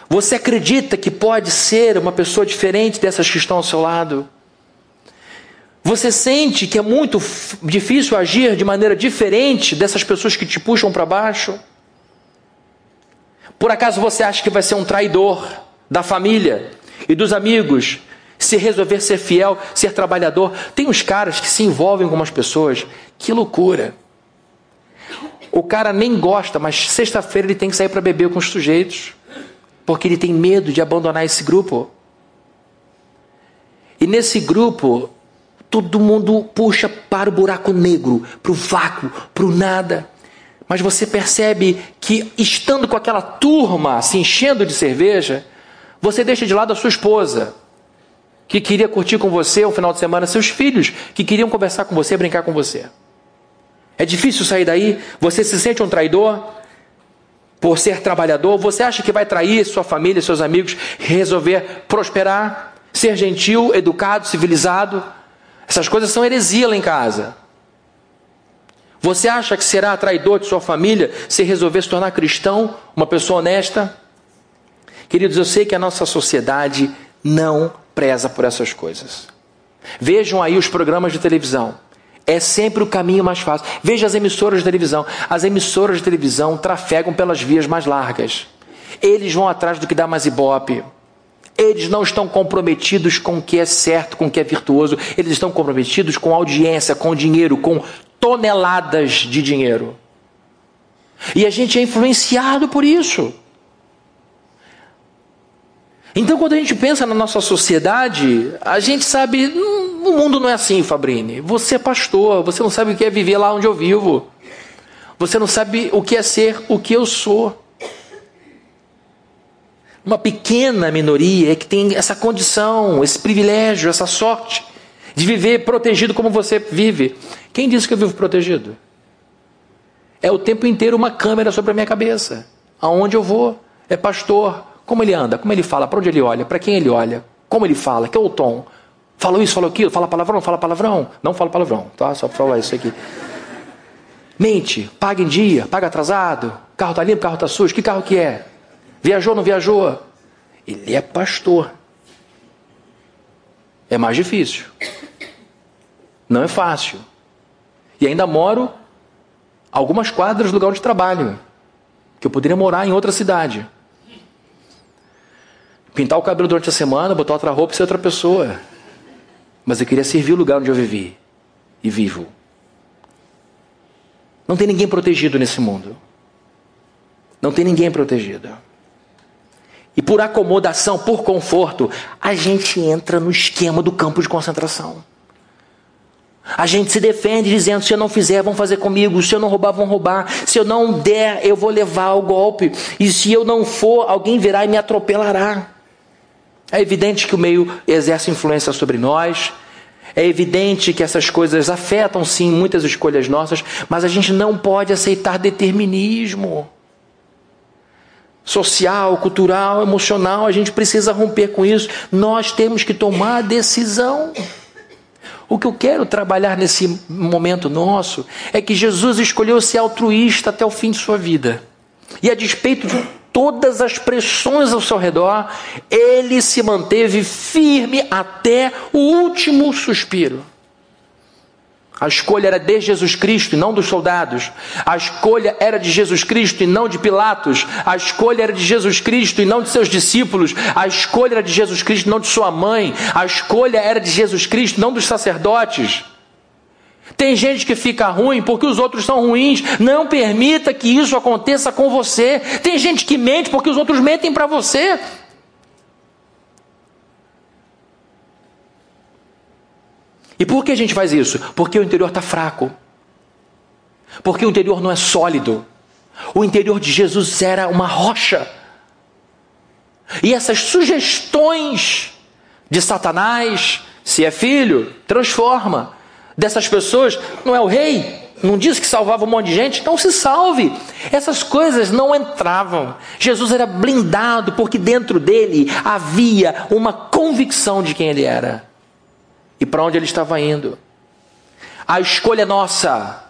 Você acredita que pode ser uma pessoa diferente dessas que estão ao seu lado? Você sente que é muito difícil agir de maneira diferente dessas pessoas que te puxam para baixo? Por acaso você acha que vai ser um traidor da família e dos amigos se resolver ser fiel, ser trabalhador? Tem uns caras que se envolvem com umas pessoas, que loucura. O cara nem gosta, mas sexta-feira ele tem que sair para beber com os sujeitos porque ele tem medo de abandonar esse grupo. E nesse grupo, todo mundo puxa para o buraco negro, para o vácuo, para o nada. Mas você percebe que, estando com aquela turma se enchendo de cerveja, você deixa de lado a sua esposa, que queria curtir com você um final de semana, seus filhos, que queriam conversar com você, brincar com você. É difícil sair daí? Você se sente um traidor? Por ser trabalhador? Você acha que vai trair sua família, seus amigos, resolver prosperar, ser gentil, educado, civilizado? Essas coisas são heresia lá em casa. Você acha que será traidor de sua família se resolver se tornar cristão, uma pessoa honesta? Queridos, eu sei que a nossa sociedade não preza por essas coisas. Vejam aí os programas de televisão. É sempre o caminho mais fácil. Veja as emissoras de televisão. As emissoras de televisão trafegam pelas vias mais largas. Eles vão atrás do que dá mais ibope. Eles não estão comprometidos com o que é certo, com o que é virtuoso. Eles estão comprometidos com audiência, com dinheiro, com toneladas de dinheiro. E a gente é influenciado por isso. Então, quando a gente pensa na nossa sociedade, a gente sabe, hum, o mundo não é assim, Fabrini. Você é pastor, você não sabe o que é viver lá onde eu vivo. Você não sabe o que é ser o que eu sou. Uma pequena minoria é que tem essa condição, esse privilégio, essa sorte de viver protegido como você vive. Quem disse que eu vivo protegido? É o tempo inteiro uma câmera sobre a minha cabeça. Aonde eu vou? É pastor. Como ele anda? Como ele fala? Para onde ele olha? Para quem ele olha? Como ele fala? Que é o tom? Falou isso, falou aquilo? Fala palavrão? Fala palavrão? Não fala palavrão, tá? Só para falar isso aqui. Mente, paga em dia, paga atrasado. Carro tá limpo, carro tá sujo. Que carro que é? Viajou, não viajou? Ele é pastor. É mais difícil. Não é fácil. E ainda moro algumas quadras do lugar onde trabalho. Que eu poderia morar em outra cidade. Pintar o cabelo durante a semana, botar outra roupa e ser outra pessoa. Mas eu queria servir o lugar onde eu vivi. E vivo. Não tem ninguém protegido nesse mundo. Não tem ninguém protegido. E por acomodação, por conforto, a gente entra no esquema do campo de concentração. A gente se defende dizendo: se eu não fizer, vão fazer comigo. Se eu não roubar, vão roubar. Se eu não der, eu vou levar o golpe. E se eu não for, alguém virá e me atropelará. É evidente que o meio exerce influência sobre nós. É evidente que essas coisas afetam sim muitas escolhas nossas, mas a gente não pode aceitar determinismo social, cultural, emocional. A gente precisa romper com isso. Nós temos que tomar a decisão. O que eu quero trabalhar nesse momento nosso é que Jesus escolheu ser altruísta até o fim de sua vida. E a despeito de todas as pressões ao seu redor, ele se manteve firme até o último suspiro. A escolha era de Jesus Cristo e não dos soldados. A escolha era de Jesus Cristo e não de Pilatos. A escolha era de Jesus Cristo e não de seus discípulos. A escolha era de Jesus Cristo e não de sua mãe. A escolha era de Jesus Cristo, não dos sacerdotes. Tem gente que fica ruim porque os outros são ruins. Não permita que isso aconteça com você. Tem gente que mente porque os outros mentem para você. E por que a gente faz isso? Porque o interior está fraco. Porque o interior não é sólido. O interior de Jesus era uma rocha. E essas sugestões de Satanás, se é filho, transforma. Dessas pessoas, não é o rei, não disse que salvava um monte de gente, então se salve. Essas coisas não entravam. Jesus era blindado porque dentro dele havia uma convicção de quem ele era e para onde ele estava indo. A escolha é nossa.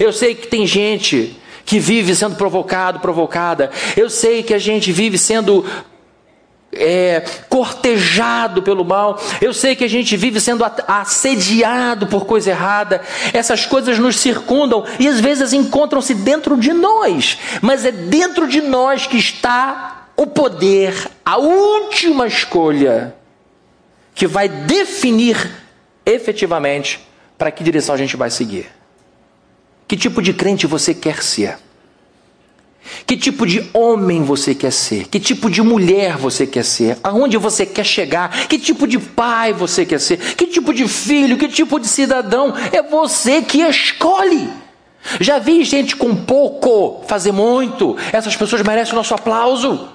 Eu sei que tem gente que vive sendo provocado, provocada. Eu sei que a gente vive sendo é, cortejado pelo mal. Eu sei que a gente vive sendo assediado por coisa errada. Essas coisas nos circundam e às vezes encontram-se dentro de nós. Mas é dentro de nós que está o poder, a última escolha que vai definir efetivamente para que direção a gente vai seguir. Que tipo de crente você quer ser? Que tipo de homem você quer ser? Que tipo de mulher você quer ser? Aonde você quer chegar? Que tipo de pai você quer ser? Que tipo de filho? Que tipo de cidadão? É você que escolhe. Já vi gente com pouco fazer muito. Essas pessoas merecem o nosso aplauso.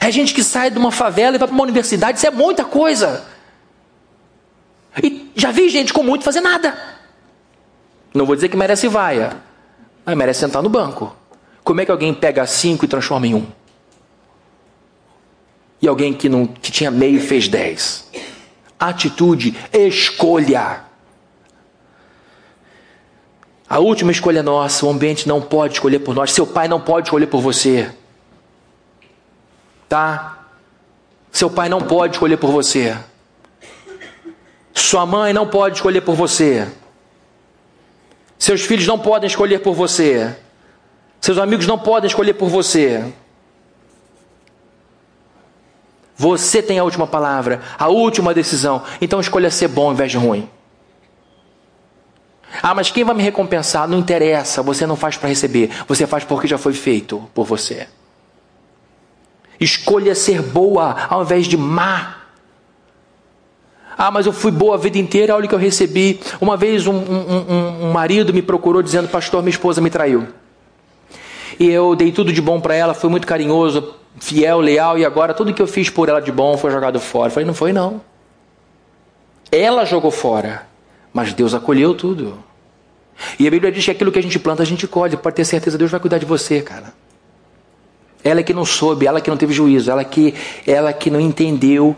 É gente que sai de uma favela e vai para uma universidade. Isso é muita coisa. E já vi gente com muito fazer nada. Não vou dizer que merece vaia, mas merece sentar no banco. Como é que alguém pega cinco e transforma em um? E alguém que, não, que tinha meio fez dez. Atitude, escolha. A última escolha é nossa, o ambiente não pode escolher por nós, seu pai não pode escolher por você. Tá? Seu pai não pode escolher por você. Sua mãe não pode escolher por você. Seus filhos não podem escolher por você. Seus amigos não podem escolher por você. Você tem a última palavra, a última decisão. Então escolha ser bom ao invés de ruim. Ah, mas quem vai me recompensar? Não interessa, você não faz para receber, você faz porque já foi feito por você. Escolha ser boa ao invés de má. Ah, mas eu fui boa a vida inteira, olha o que eu recebi. Uma vez um, um, um marido me procurou dizendo: Pastor, minha esposa me traiu. E eu dei tudo de bom para ela, fui muito carinhoso, fiel, leal, e agora tudo que eu fiz por ela de bom foi jogado fora. Eu falei: Não foi não. Ela jogou fora, mas Deus acolheu tudo. E a Bíblia diz que aquilo que a gente planta, a gente colhe. Pode ter certeza, Deus vai cuidar de você, cara. Ela que não soube, ela que não teve juízo, ela que, ela que não entendeu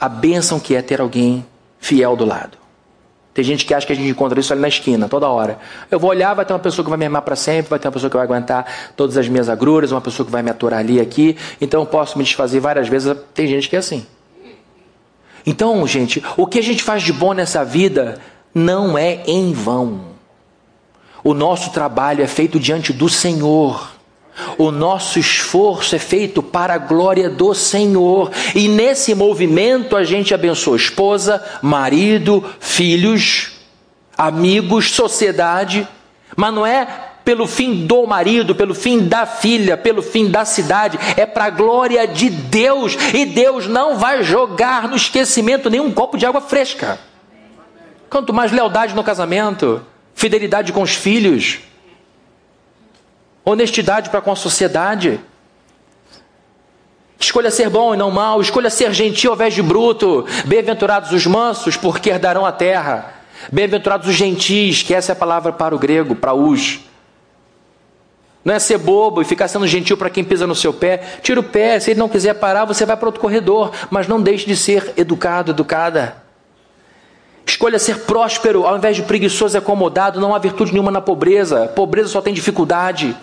a bênção que é ter alguém fiel do lado. Tem gente que acha que a gente encontra isso ali na esquina, toda hora. Eu vou olhar, vai ter uma pessoa que vai me amar para sempre, vai ter uma pessoa que vai aguentar todas as minhas agruras, uma pessoa que vai me aturar ali aqui. Então eu posso me desfazer várias vezes. Tem gente que é assim. Então, gente, o que a gente faz de bom nessa vida não é em vão. O nosso trabalho é feito diante do Senhor. O nosso esforço é feito para a glória do Senhor. E nesse movimento a gente abençoa esposa, marido, filhos, amigos, sociedade. Mas não é pelo fim do marido, pelo fim da filha, pelo fim da cidade, é para a glória de Deus. E Deus não vai jogar no esquecimento nenhum copo de água fresca. Quanto mais lealdade no casamento, fidelidade com os filhos, honestidade para com a sociedade. Escolha ser bom e não mal, escolha ser gentil ao invés de bruto. Bem-aventurados os mansos, porque herdarão a terra. Bem-aventurados os gentis, que essa é a palavra para o grego, para os. Não é ser bobo e ficar sendo gentil para quem pisa no seu pé. Tira o pé, se ele não quiser parar, você vai para outro corredor. Mas não deixe de ser educado, educada. Escolha ser próspero ao invés de preguiçoso e acomodado. Não há virtude nenhuma na pobreza. Pobreza só tem dificuldade.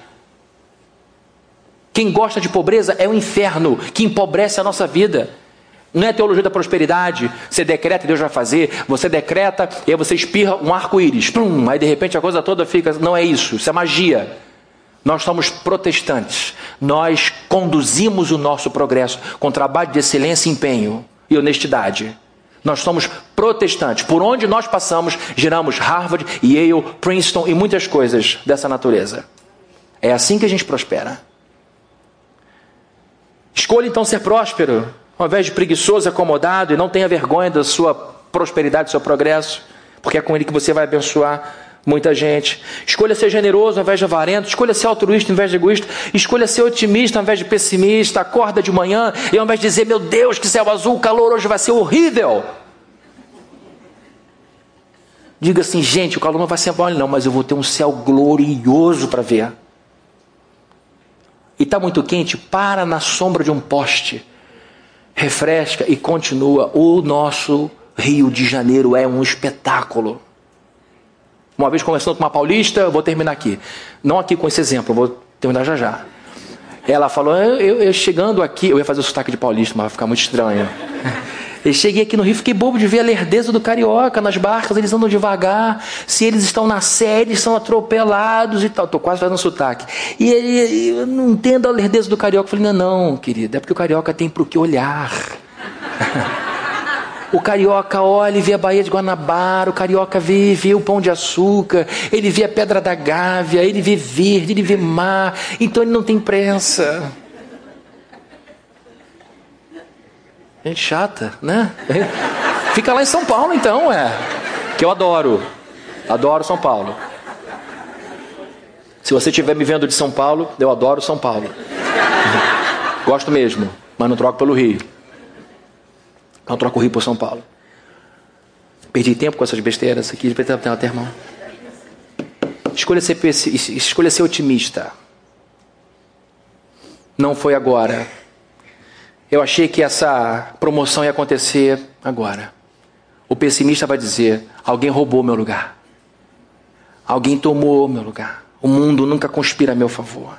Quem gosta de pobreza é o inferno que empobrece a nossa vida. Não é teologia da prosperidade. Você decreta e Deus vai fazer. Você decreta e aí você espirra um arco-íris. Aí de repente a coisa toda fica. Não é isso. Isso é magia. Nós somos protestantes. Nós conduzimos o nosso progresso com trabalho de excelência, empenho e honestidade. Nós somos protestantes. Por onde nós passamos, giramos Harvard, Yale, Princeton e muitas coisas dessa natureza. É assim que a gente prospera. Escolha então ser próspero, ao invés de preguiçoso, acomodado, e não tenha vergonha da sua prosperidade, do seu progresso, porque é com ele que você vai abençoar muita gente. Escolha ser generoso ao invés de avarento, escolha ser altruísta ao invés de egoísta, escolha ser otimista ao invés de pessimista, acorda de manhã e ao invés de dizer, meu Deus, que céu azul, o calor hoje vai ser horrível. Diga assim, gente, o calor não vai ser bom, não, mas eu vou ter um céu glorioso para ver e está muito quente, para na sombra de um poste, refresca e continua. O nosso Rio de Janeiro é um espetáculo. Uma vez conversando com uma paulista, vou terminar aqui. Não aqui com esse exemplo, vou terminar já já. Ela falou, eu, eu, eu chegando aqui, eu ia fazer o sotaque de paulista, mas vai ficar muito estranho. Eu cheguei aqui no Rio, fiquei bobo de ver a lerdeza do carioca nas barcas, eles andam devagar. Se eles estão na série, são atropelados e tal. Estou quase fazendo sotaque. E ele, eu não entendo a lerdeza do carioca. Eu falei, não, não, querida, é porque o carioca tem para o que olhar. O carioca olha e vê a Baía de Guanabara, o carioca vê, vê o pão de açúcar, ele vê a pedra da Gávea, ele vê verde, ele vê mar, então ele não tem pressa. Gente chata, né? Fica lá em São Paulo então, é. Que eu adoro. Adoro São Paulo. Se você estiver me vendo de São Paulo, eu adoro São Paulo. Gosto mesmo, mas não troco pelo Rio. Não troco o Rio por São Paulo. Perdi tempo com essas besteiras aqui, até irmão. Escolha ser, escolha ser otimista. Não foi agora eu achei que essa promoção ia acontecer agora. O pessimista vai dizer: alguém roubou meu lugar. Alguém tomou meu lugar. O mundo nunca conspira a meu favor.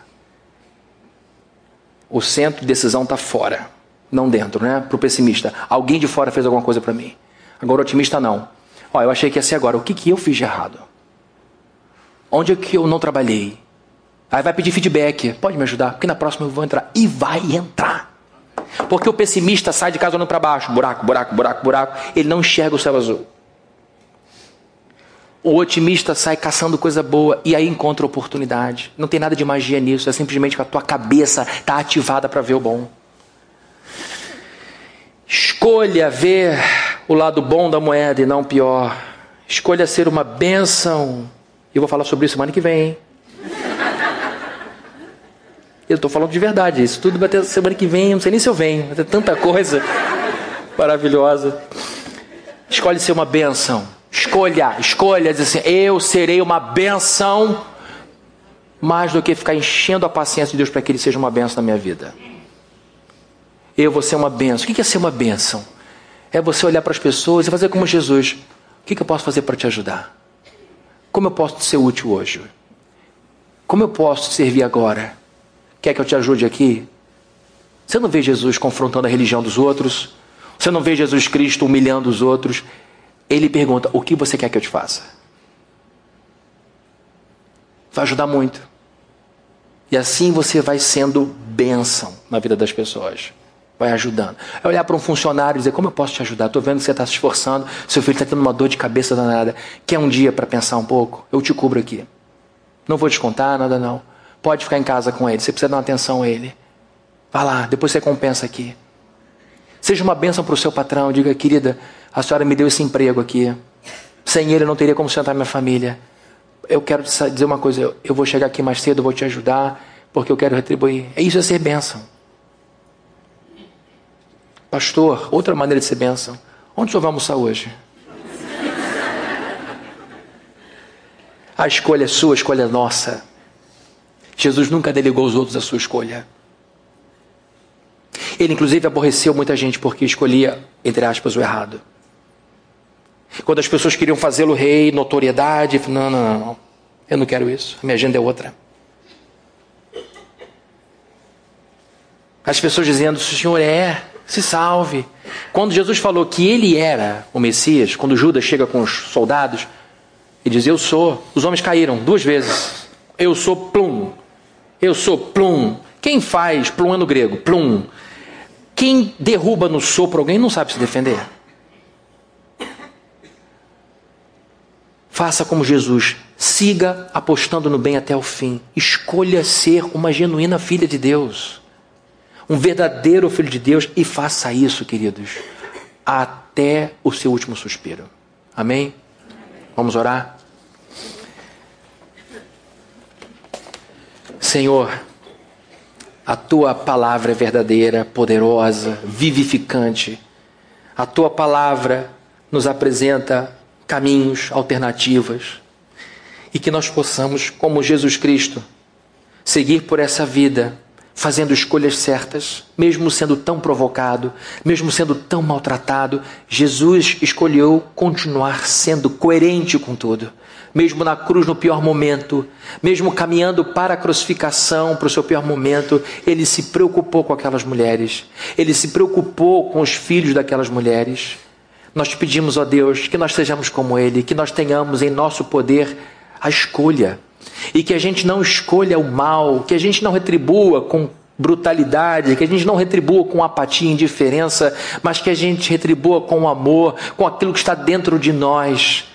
O centro de decisão está fora, não dentro, né? Para o pessimista. Alguém de fora fez alguma coisa para mim. Agora o otimista não. Ó, eu achei que ia ser agora. O que, que eu fiz de errado? Onde é que eu não trabalhei? Aí vai pedir feedback. Pode me ajudar? Porque na próxima eu vou entrar. E vai entrar. Porque o pessimista sai de casa olhando para baixo, buraco, buraco, buraco, buraco, ele não enxerga o céu azul. O otimista sai caçando coisa boa e aí encontra oportunidade. Não tem nada de magia nisso, é simplesmente que a tua cabeça está ativada para ver o bom. Escolha ver o lado bom da moeda e não o pior. Escolha ser uma bênção. Eu vou falar sobre isso semana que vem. Hein? Eu estou falando de verdade. Isso tudo vai ter semana que vem. Não sei nem se eu venho. Vai ter tanta coisa maravilhosa. Escolhe ser uma bênção. Escolha, escolha. Diz assim: Eu serei uma bênção. Mais do que ficar enchendo a paciência de Deus para que Ele seja uma bênção na minha vida. Eu vou ser uma bênção. O que é ser uma bênção? É você olhar para as pessoas e fazer como Jesus. O que eu posso fazer para te ajudar? Como eu posso te ser útil hoje? Como eu posso te servir agora? Quer que eu te ajude aqui? Você não vê Jesus confrontando a religião dos outros? Você não vê Jesus Cristo humilhando os outros? Ele pergunta: O que você quer que eu te faça? Vai ajudar muito. E assim você vai sendo bênção na vida das pessoas. Vai ajudando. É olhar para um funcionário e dizer: Como eu posso te ajudar? Estou vendo que você está se esforçando, seu filho está tendo uma dor de cabeça danada. Quer um dia para pensar um pouco? Eu te cubro aqui. Não vou descontar nada, não. Pode ficar em casa com ele. Você precisa dar atenção a ele. Vá lá, depois você compensa aqui. Seja uma bênção para o seu patrão. Diga, querida, a senhora me deu esse emprego aqui. Sem ele eu não teria como sustentar minha família. Eu quero dizer uma coisa. Eu vou chegar aqui mais cedo, vou te ajudar, porque eu quero retribuir. É isso é ser bênção. Pastor, outra maneira de ser bênção. Onde o senhor vai almoçar hoje? A escolha é sua, a escolha é nossa. Jesus nunca delegou aos outros a sua escolha. Ele, inclusive, aborreceu muita gente porque escolhia, entre aspas, o errado. Quando as pessoas queriam fazê-lo rei, notoriedade, não, não, não, eu não quero isso, minha agenda é outra. As pessoas dizendo: se o Senhor é, se salve. Quando Jesus falou que ele era o Messias, quando Judas chega com os soldados e diz: Eu sou, os homens caíram duas vezes. Eu sou plum. Eu sou plum. Quem faz plum é no grego, plum. Quem derruba no sopro alguém não sabe se defender. Faça como Jesus, siga apostando no bem até o fim. Escolha ser uma genuína filha de Deus, um verdadeiro filho de Deus e faça isso, queridos, até o seu último suspiro. Amém? Vamos orar? Senhor, a tua palavra é verdadeira, poderosa, vivificante. A tua palavra nos apresenta caminhos, alternativas. E que nós possamos, como Jesus Cristo, seguir por essa vida, fazendo escolhas certas, mesmo sendo tão provocado, mesmo sendo tão maltratado. Jesus escolheu continuar sendo coerente com tudo mesmo na cruz no pior momento, mesmo caminhando para a crucificação, para o seu pior momento, ele se preocupou com aquelas mulheres, ele se preocupou com os filhos daquelas mulheres. Nós te pedimos, ó Deus, que nós sejamos como ele, que nós tenhamos em nosso poder a escolha, e que a gente não escolha o mal, que a gente não retribua com brutalidade, que a gente não retribua com apatia e indiferença, mas que a gente retribua com amor, com aquilo que está dentro de nós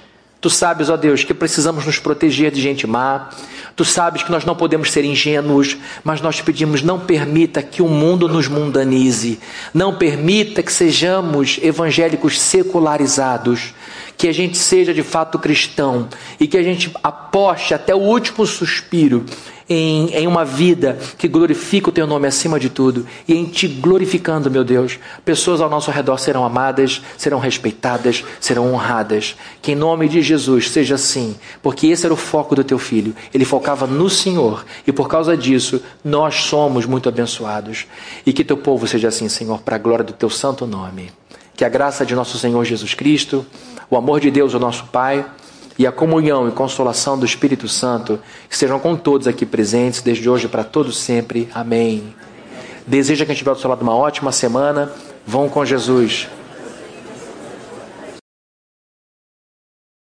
Tu sabes, ó Deus, que precisamos nos proteger de gente má. Tu sabes que nós não podemos ser ingênuos, mas nós te pedimos, não permita que o mundo nos mundanize. Não permita que sejamos evangélicos secularizados. Que a gente seja de fato cristão e que a gente aposte até o último suspiro em, em uma vida que glorifica o teu nome acima de tudo e em te glorificando, meu Deus. Pessoas ao nosso redor serão amadas, serão respeitadas, serão honradas. Que em nome de Jesus seja assim, porque esse era o foco do teu filho. Ele focava no Senhor e por causa disso nós somos muito abençoados. E que teu povo seja assim, Senhor, para a glória do teu santo nome. Que a graça de nosso Senhor Jesus Cristo, o amor de Deus, o nosso Pai e a comunhão e consolação do Espírito Santo estejam com todos aqui presentes, desde hoje para todos sempre. Amém. Deseja que a gente tiver do seu lado uma ótima semana. Vão com Jesus.